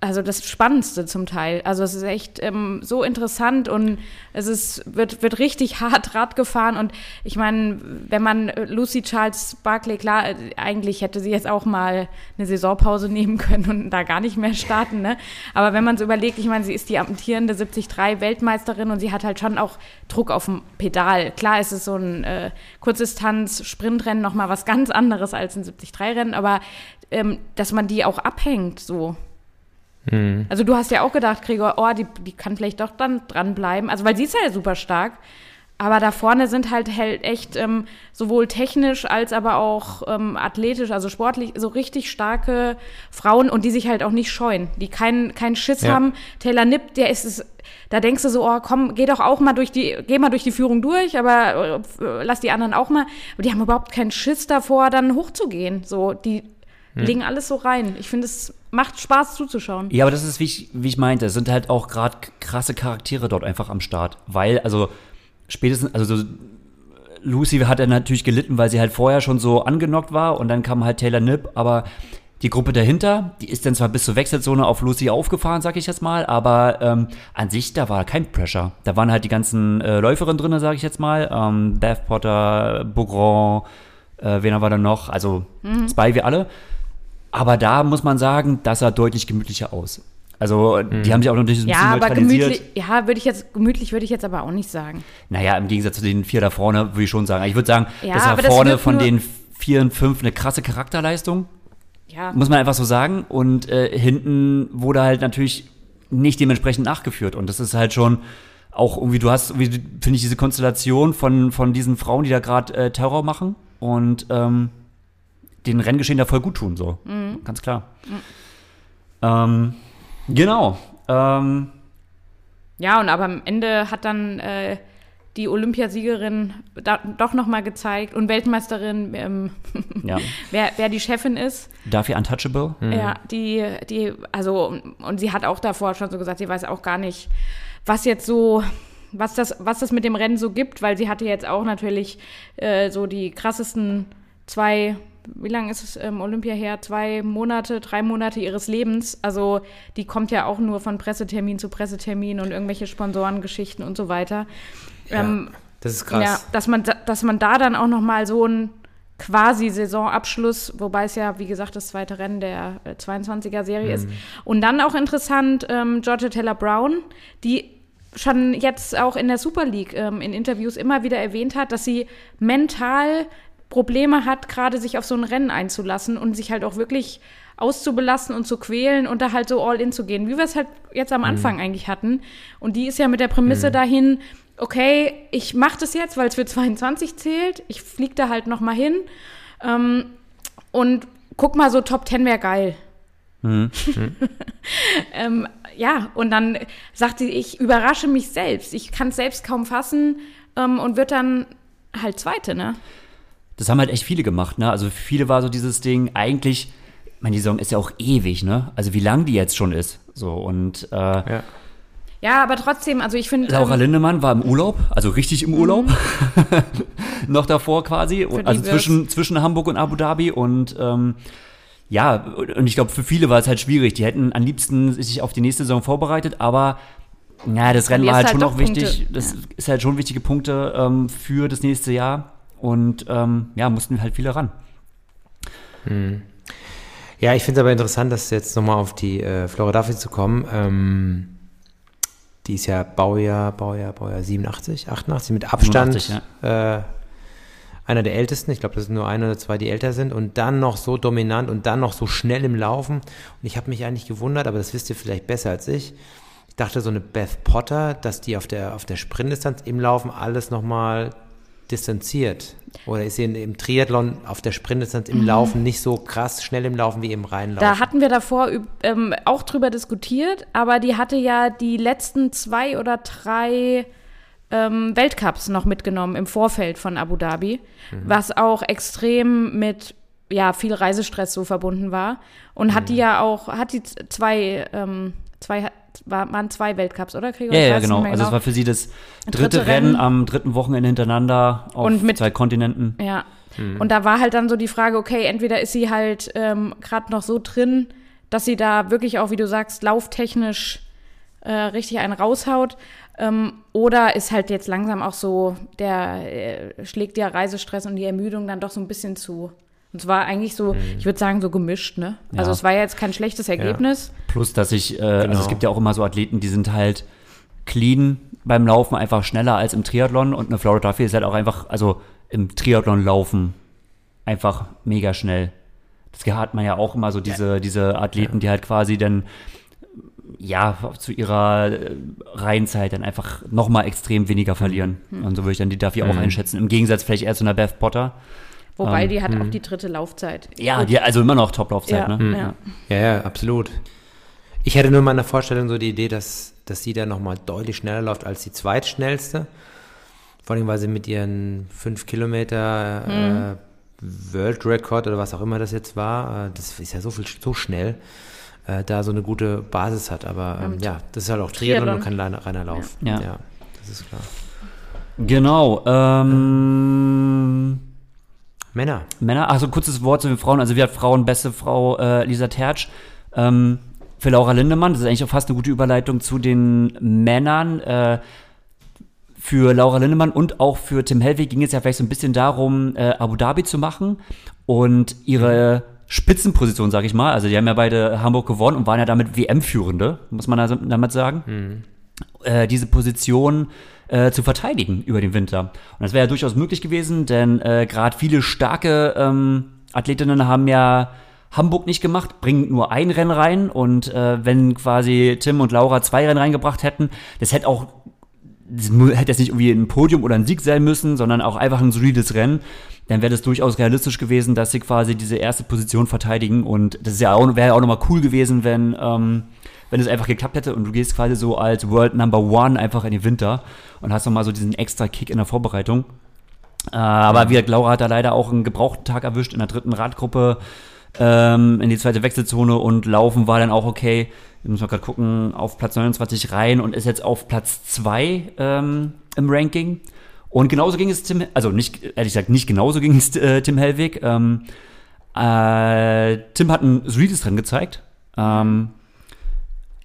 also das Spannendste zum Teil. Also es ist echt ähm, so interessant und es ist, wird, wird richtig [LAUGHS] hart Rad gefahren. Und ich meine, wenn man äh, Lucy Charles Barclay, klar, äh, eigentlich hätte sie jetzt auch mal eine Saisonpause nehmen [LAUGHS] können und da gar nicht mehr starten. Ne? Aber wenn man so überlegt, ich meine, sie ist die amtierende 73-Weltmeisterin und sie hat halt schon auch Druck auf dem Pedal. Klar ist es so ein äh, Kurzdistanz-Sprintrennen nochmal was ganz anderes als ein 73-Rennen, aber ähm, dass man die auch abhängt so. Also du hast ja auch gedacht, Gregor, oh, die, die kann vielleicht doch dann dranbleiben. Also weil sie ist ja super stark. Aber da vorne sind halt, halt echt ähm, sowohl technisch als aber auch ähm, athletisch, also sportlich, so richtig starke Frauen und die sich halt auch nicht scheuen, die keinen keinen Schiss Ja. haben. Taylor Nipp, der ist es, da denkst du so, oh komm, geh doch auch mal durch die, geh mal durch die Führung durch, aber äh, lass die anderen auch mal. Aber die haben überhaupt keinen Schiss davor, dann hochzugehen. So, die legen alles so rein. Ich finde, es macht Spaß zuzuschauen. Ja, aber das ist, wie ich, wie ich meinte, es sind halt auch gerade krasse Charaktere dort einfach am Start. Weil, also spätestens, also so, Lucy hat dann natürlich gelitten, weil sie halt vorher schon so angenockt war und dann kam halt Taylor Nipp, aber die Gruppe dahinter, die ist dann zwar bis zur Wechselzone auf Lucy aufgefahren, sag ich jetzt mal, aber ähm, an sich, da war kein Pressure. Da waren halt die ganzen äh, Läuferinnen drin, sag ich jetzt mal. Ähm, Beth Potter, Bougron, äh, wen wir dann noch? Also zwei, wir alle. Aber da muss man sagen, das sah deutlich gemütlicher aus. Also, die haben sich auch noch ein bisschen Ja, aber gemütlich, ja, würde ich jetzt, gemütlich würde ich jetzt aber auch nicht sagen. Naja, im Gegensatz zu den vier da vorne, würde ich schon sagen. Ich würde sagen, Ja, das war vorne von den vier und fünf eine krasse Charakterleistung. Ja. Muss man einfach so sagen. Und äh, hinten wurde halt natürlich nicht dementsprechend nachgeführt. Und das ist halt schon auch irgendwie, du hast, finde ich, diese Konstellation von, von diesen Frauen, die da gerade äh, Terror machen und ähm, den Renngeschehen da voll gut tun, so. Ganz klar. Ähm, genau. Ähm, Ja, und aber am Ende hat dann äh, die Olympiasiegerin da, doch nochmal gezeigt und Weltmeisterin, ähm, ja. [LAUGHS] wer, wer die Chefin ist. Darf Untouchable? Ja, die, die, also, und- und sie hat auch davor schon so gesagt, sie weiß auch gar nicht, was jetzt so, was das, was das mit dem Rennen so gibt, weil sie hatte jetzt auch natürlich äh, so die krassesten zwei, wie lange ist es ähm, Olympia her? Zwei Monate, drei Monate ihres Lebens. Also die kommt ja auch nur von Pressetermin zu Pressetermin und irgendwelche Sponsorengeschichten und so weiter. Ähm, Das ist krass. ja, dass man, da- dass man da dann auch noch mal so einen quasi Saisonabschluss, wobei es ja, wie gesagt, das zweite Rennen der äh, 22er-Serie ist. Und dann auch interessant, ähm, Georgia Taylor Brown, die schon jetzt auch in der Super League ähm, in Interviews immer wieder erwähnt hat, dass sie mental Probleme hat, gerade sich auf so ein Rennen einzulassen und sich halt auch wirklich auszubelassen und zu quälen und da halt so all in zu gehen, wie wir es halt jetzt am Anfang eigentlich hatten. Und die ist ja mit der Prämisse dahin, okay, ich mache das jetzt, weil es für 22 zählt, ich fliege da halt noch mal hin ähm, und guck mal, so Top 10 wäre geil. [LAUGHS] ähm, ja, und dann sagt sie, ich überrasche mich selbst. Ich kann es selbst kaum fassen ähm, und wird dann halt Zweite, ne? Das haben halt echt viele gemacht, ne? Also für viele war so dieses Ding eigentlich, ich meine, die Saison ist ja auch ewig, ne? Also wie lang die jetzt schon ist. So, und äh, Ja. Ja, aber trotzdem, also ich finde. Laura ähm, Lindemann war im Urlaub, also richtig im Urlaub. [LAUGHS] Noch davor quasi. Also zwischen, zwischen Hamburg und Abu Dhabi. Und ähm, ja, und ich glaube, für viele war es halt schwierig. Die hätten am liebsten sich auf die nächste Saison vorbereitet, aber ja, das Rennen war halt Verlierst schon halt noch wichtig. Das ist halt schon wichtige Punkte ähm, für das nächste Jahr. Und ähm, ja, mussten halt viele ran. Ja, ich finde es aber interessant, dass jetzt nochmal auf die äh, Flora Duffy zu kommen. Ähm, die ist ja Baujahr, Baujahr, Baujahr 87, 88, mit Abstand 87, äh, einer der ältesten. Ich glaube, das sind nur ein oder zwei, die älter sind. Und dann noch so dominant und dann noch so schnell im Laufen. Und ich habe mich eigentlich gewundert, aber das wisst ihr vielleicht besser als ich. Ich dachte, so eine Beth Potter, dass die auf der, auf der Sprintdistanz im Laufen alles nochmal distanziert. Oder ist sie im Triathlon auf der Sprintdistanz im Laufen nicht so krass schnell im Laufen wie im Reinlaufen? Da hatten wir davor ähm, auch drüber diskutiert, aber die hatte ja die letzten zwei oder drei ähm, Weltcups noch mitgenommen im Vorfeld von Abu Dhabi, was auch extrem mit ja viel Reisestress so verbunden war und hat die ja auch hat die zwei ähm, zwei war, waren zwei Weltcups oder Gregor? Ja, ja, genau. mehr Also es war für sie das dritte, Dritte Rennen, Rennen. am dritten Wochenende hintereinander auf Und mit- zwei Kontinenten. Ja. Und da war halt dann so die Frage, okay, entweder ist sie halt ähm, gerade noch so drin, dass sie da wirklich auch, wie du sagst, lauftechnisch äh, richtig einen raushaut. Ähm, oder ist halt jetzt langsam auch so, der äh, schlägt der Reisestress und die Ermüdung dann doch so ein bisschen zu. Und es war eigentlich so, ich würde sagen, so gemischt, ne? Also Ja. es war ja jetzt kein schlechtes Ergebnis. Plus, dass ich, äh, also Genau. es gibt ja auch immer so Athleten, die sind halt clean beim Laufen, einfach schneller als im Triathlon. Und eine Flora Duffy ist halt auch einfach, also im Triathlon laufen einfach mega schnell. Das hat man ja auch immer so diese, diese Athleten, die halt quasi dann ja, zu ihrer äh, Reihenzeit dann einfach nochmal extrem weniger verlieren. Und so würde ich dann die Duffy auch einschätzen. Im Gegensatz vielleicht eher zu einer Beth Potter. Wobei Ähm, die hat auch die dritte Laufzeit. Ja, die, also immer noch Top-Laufzeit, Ja, ne? ja. Ja, ja, absolut. Ich hätte nur in meiner Vorstellung so die Idee, dass, dass sie da nochmal deutlich schneller läuft als die zweitschnellste. Vor allem, weil sie mit ihren 5 Kilometer äh, World Record oder was auch immer das jetzt war, äh, das ist ja so viel so schnell, äh, da so eine gute Basis hat. Aber ähm, ja, das ist halt auch Triathlon und kein reiner, reiner Lauf. Ja. ja, das ist klar. Genau. Ähm, Männer. Männer, also kurzes Wort zu den Frauen. Also wir hat Frauen, beste Frau äh, Lisa Tertsch. Ähm, für Laura Lindemann, das ist eigentlich auch fast eine gute Überleitung zu den Männern. Äh, für Laura Lindemann und auch für Tim Hellwig ging es ja vielleicht so ein bisschen darum, äh, Abu Dhabi zu machen und ihre Spitzenposition, sag ich mal. Also die haben ja beide Hamburg gewonnen und waren ja damit WM-Führende, muss man also damit sagen. Äh, diese Position äh, zu verteidigen über den Winter. Und das wäre ja durchaus möglich gewesen, denn äh, gerade viele starke ähm, Athletinnen haben ja Hamburg nicht gemacht, bringen nur ein Rennen rein und äh, wenn quasi Tim und Laura zwei Rennen reingebracht hätten, das hätte auch das hätte jetzt nicht irgendwie ein Podium oder ein Sieg sein müssen, sondern auch einfach ein solides Rennen, dann wäre das durchaus realistisch gewesen, dass sie quasi diese erste Position verteidigen und das ja wäre ja auch nochmal cool gewesen, wenn, ähm, wenn es einfach geklappt hätte und du gehst quasi so als World Number One einfach in den Winter und hast nochmal so diesen extra Kick in der Vorbereitung. Äh, aber wie Laura hat da leider auch einen gebrauchten Tag erwischt in der dritten Radgruppe ähm, in die zweite Wechselzone und Laufen war dann auch okay. Wir müssen mal gerade gucken, auf Platz 29 rein und ist jetzt auf Platz 2 ähm, im Ranking. Und genauso ging es Tim, also nicht, ehrlich gesagt, nicht genauso ging es äh, Tim Hellwig. Ähm, äh, Tim hat ein solides Rennen gezeigt. Ähm,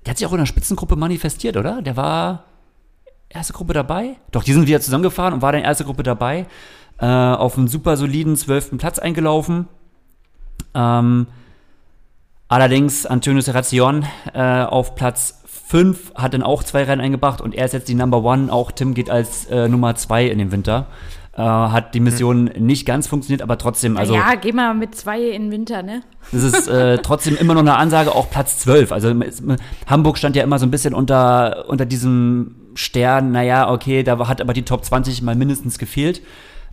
der hat sich auch in der Spitzengruppe manifestiert, oder? Der war erste Gruppe dabei. Doch, die sind wieder zusammengefahren und war dann erste Gruppe dabei. Äh, auf einen super soliden zwölften Platz eingelaufen. Ähm, allerdings Antonio Serrazion äh, auf Platz 5 hat dann auch zwei Rennen eingebracht und er ist jetzt die Number One. Auch Tim geht als äh, Nummer 2 in den Winter. Äh, hat die Mission hm. nicht ganz funktioniert, aber trotzdem, also. Ja, geh mal mit zwei in den Winter, ne? Das ist äh, [LAUGHS] trotzdem immer noch eine Ansage, auch Platz 12. Also Hamburg stand ja immer so ein bisschen unter, unter diesem Stern, naja, okay, da hat aber die Top 20 mal mindestens gefehlt.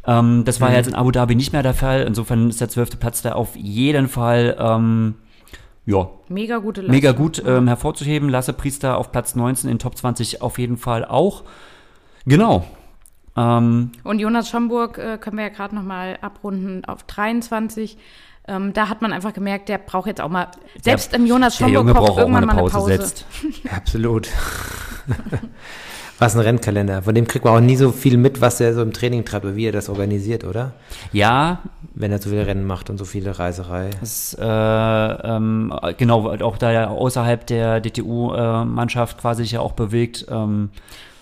Ähm, das war mhm. jetzt in Abu Dhabi nicht mehr der Fall. Insofern ist der zwölfte Platz da auf jeden Fall ähm, ja, mega gute Leistung. Mega gut ähm, hervorzuheben. Lasse Priester auf Platz 19 in Top 20 auf jeden Fall auch. Genau. Ähm, Und Jonas Schomburg äh, können wir ja gerade noch mal abrunden auf 23. Ähm, da hat man einfach gemerkt, der braucht jetzt auch mal, selbst der, im Jonas Schomburg braucht irgendwann mal eine Pause. Mal eine Pause. [LAUGHS] Absolut. [LAUGHS] was ein Rennkalender. Von dem kriegt man auch nie so viel mit, was er so im Training treibt oder wie er das organisiert, oder? Ja. Wenn er so viele Rennen macht und so viele Reiserei. Das, äh, ähm, genau, auch da er außerhalb der DTU-Mannschaft quasi sich ja auch bewegt. Ähm.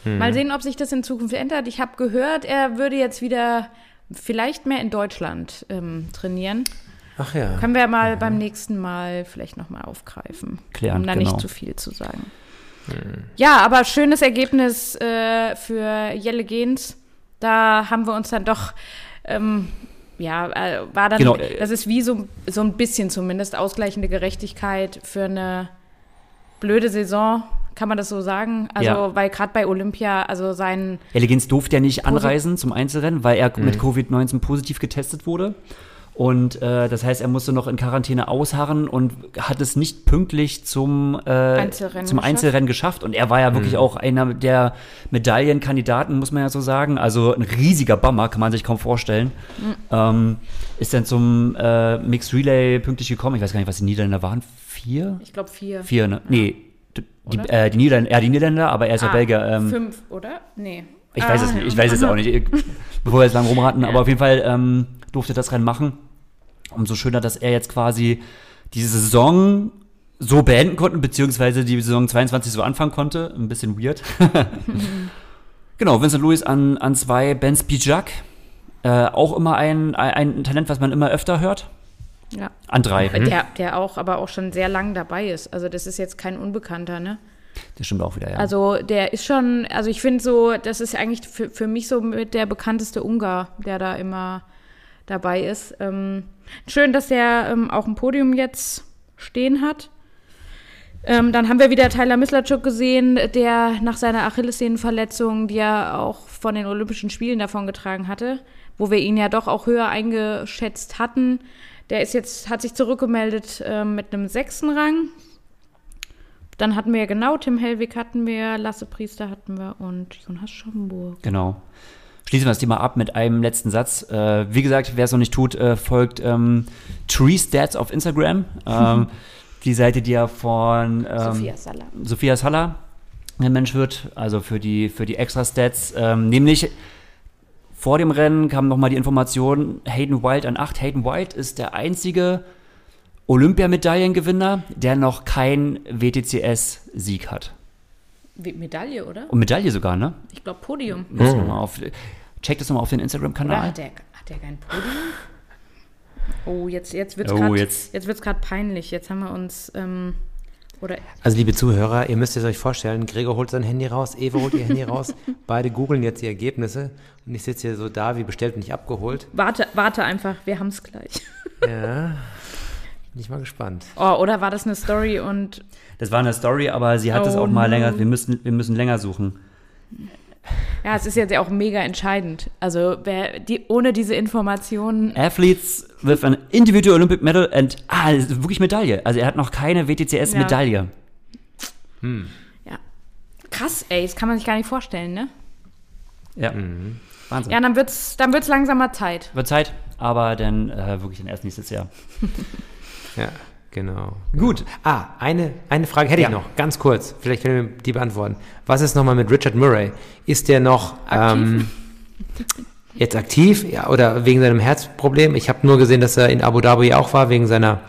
Hm. Mal sehen, ob sich das in Zukunft ändert. Ich habe gehört, er würde jetzt wieder vielleicht mehr in Deutschland ähm, trainieren. Ach ja. Können wir mal mhm. beim nächsten Mal vielleicht nochmal aufgreifen. Klären, um da genau. nicht zu viel zu sagen. Ja, aber schönes Ergebnis äh, für Jelle Gens. Da haben wir uns dann doch, ähm, ja, äh, war dann, genau. das ist wie so, so ein bisschen zumindest ausgleichende Gerechtigkeit für eine blöde Saison. Kann man das so sagen? Also, ja. weil gerade bei Olympia, also sein. Jelle Gens durfte ja nicht anreisen zum Einzelrennen, weil er mhm. mit Covid-19 positiv getestet wurde. Und äh, das heißt, er musste noch in Quarantäne ausharren und hat es nicht pünktlich zum, äh, Einzelrennen, zum geschafft. Einzelrennen geschafft. Und er war ja wirklich mhm. auch einer der Medaillenkandidaten, muss man ja so sagen. Also ein riesiger Bummer, kann man sich kaum vorstellen. Mhm. Ähm, ist dann zum äh, Mixed Relay pünktlich gekommen. Ich weiß gar nicht, was die Niederländer waren. Vier? Ich glaube vier. Vier, ne? Ja. Nee. Die, äh, die, Niederländer, ja, die Niederländer, aber er ist ah, ja Belgier. Ähm, fünf, oder? Nee. Ich ah, weiß es nicht, ich weiß es auch nicht, bevor wir jetzt lang rumraten, ja. aber auf jeden Fall ähm, durfte das Rennen machen umso schöner, dass er jetzt quasi diese Saison so beenden konnte, beziehungsweise die Saison 22 so anfangen konnte. Ein bisschen weird. [LAUGHS] genau, Vincent Lewis an, an zwei, Ben Spijak. Äh, auch immer ein, ein Talent, was man immer öfter hört. Ja. An drei. Mhm. Der, der auch, aber auch schon sehr lang dabei ist. Also das ist jetzt kein Unbekannter, ne? Das stimmt auch wieder, ja. Also der ist schon, also ich finde so, das ist eigentlich für, für mich so mit der bekannteste Ungar, der da immer dabei ist. Ähm, schön, dass er ähm, auch ein Podium jetzt stehen hat. Ähm, dann haben wir wieder Tyler Mislachuk gesehen, der nach seiner Achillessehnenverletzung, die er auch von den Olympischen Spielen davongetragen hatte, wo wir ihn ja doch auch höher eingeschätzt hatten. Der ist jetzt, hat sich zurückgemeldet äh, mit einem sechsten Rang. Dann hatten wir ja genau Tim Hellwig hatten wir, Lasse Priester hatten wir und Jonas Schomburg. Genau schließen wir das Thema ab mit einem letzten Satz. Äh, wie gesagt, wer es noch nicht tut, äh, folgt ähm, Tree Stats auf Instagram. Ähm, [LAUGHS] die Seite, die ja von ähm, Sophia Salla. Sophia Salla ein Mensch wird, also für die, für die Extra-Stats. Ähm, nämlich vor dem Rennen kam nochmal die Information, Hayden Wild an 8. Hayden Wild ist der einzige Olympiamedaillengewinner, der noch keinen WTCS-Sieg hat. Medaille, oder? Und Medaille sogar, ne? Ich glaube Podium. Mhm. Auf, check das nochmal auf den Instagram-Kanal. Hat der, hat der kein Podium? Oh, jetzt, jetzt wird es oh, jetzt. jetzt gerade peinlich. Jetzt haben wir uns. Ähm, oder also, liebe Zuhörer, ihr müsst es euch vorstellen: Gregor holt sein Handy raus, Eva holt ihr Handy [LAUGHS] raus. Beide googeln jetzt die Ergebnisse. Und ich sitze hier so da, wie bestellt und nicht abgeholt. Warte, warte einfach, wir haben es gleich. ja. [LAUGHS] Bin ich mal gespannt. Oh, oder war das eine Story und Das war eine Story, aber sie hat es Oh auch mal länger. Wir müssen, wir müssen länger suchen. Ja, es ist jetzt ja auch mega entscheidend. Also wer die ohne diese Informationen Athletes with an individual Olympic medal and ah, das ist wirklich Medaille. Also er hat noch keine WTCS-Medaille. ja. Krass, ey, das kann man sich gar nicht vorstellen, ne? Ja. Mhm. Wahnsinn. Ja, dann wird's, dann wird's langsam mal Zeit. Wird Zeit, aber dann äh, wirklich dann erst nächstes Jahr. Ja, [LAUGHS] genau. Gut. Ah, eine, eine Frage hätte Ja. ich noch, ganz kurz. Vielleicht können wir die beantworten. Was ist nochmal mit Richard Murray? Ist der noch ähm, jetzt aktiv ja, oder wegen seinem Herzproblem? Ich habe nur gesehen, dass er in Abu Dhabi auch war, wegen seiner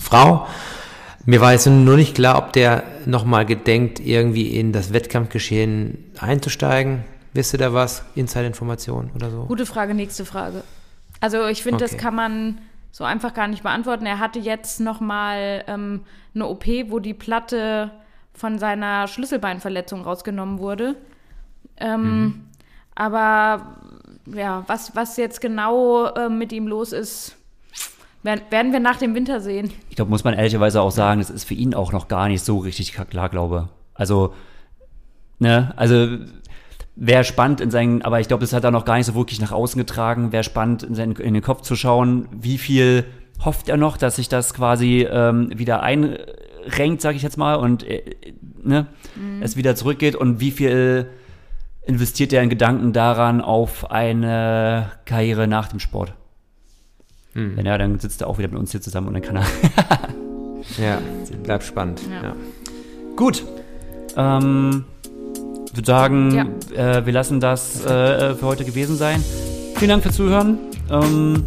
Frau. Mir war jetzt nur nicht klar, ob der nochmal gedenkt, irgendwie in das Wettkampfgeschehen einzusteigen. Wisst ihr da was? Inside-Informationen oder so? Gute Frage, nächste Frage. Also ich finde, das Okay. kann man so einfach gar nicht beantworten. Er hatte jetzt noch mal ähm, eine OP, wo die Platte von seiner Schlüsselbeinverletzung rausgenommen wurde. Ähm, Aber ja, was, was jetzt genau äh, mit ihm los ist, werden, werden wir nach dem Winter sehen. Ich glaube, muss man ehrlicherweise auch sagen, das ist für ihn auch noch gar nicht so richtig klar, glaube. Also, ne, also wäre spannend in seinen, aber ich glaube, das hat er noch gar nicht so wirklich nach außen getragen. Wäre spannend in, seinen, in den Kopf zu schauen, wie viel hofft er noch, dass sich das quasi ähm, wieder einrenkt, sage ich jetzt mal, und äh, ne, es wieder zurückgeht und wie viel investiert er in Gedanken daran auf eine Karriere nach dem Sport. Wenn er, dann sitzt er auch wieder mit uns hier zusammen und dann kann er Ja, [LAUGHS] bleibt spannend. Ja. Ja. Gut. Ähm, ich würde sagen, äh, wir lassen das äh, für heute gewesen sein. Vielen Dank fürs Zuhören. Ähm,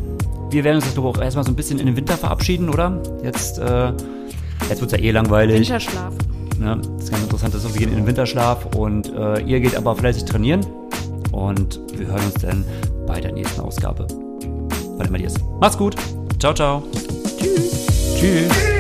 wir werden uns jetzt ich, auch erstmal so ein bisschen in den Winter verabschieden, oder? Jetzt, äh, jetzt wird es ja eh langweilig. Winterschlaf. Ne? Das ist ganz interessant, dass wir gehen in den Winterschlaf und äh, ihr geht aber fleißig trainieren. Und wir hören uns dann bei der nächsten Ausgabe. Bei der Matthias. Macht's gut. Ciao, ciao. Tschüss. Tschüss.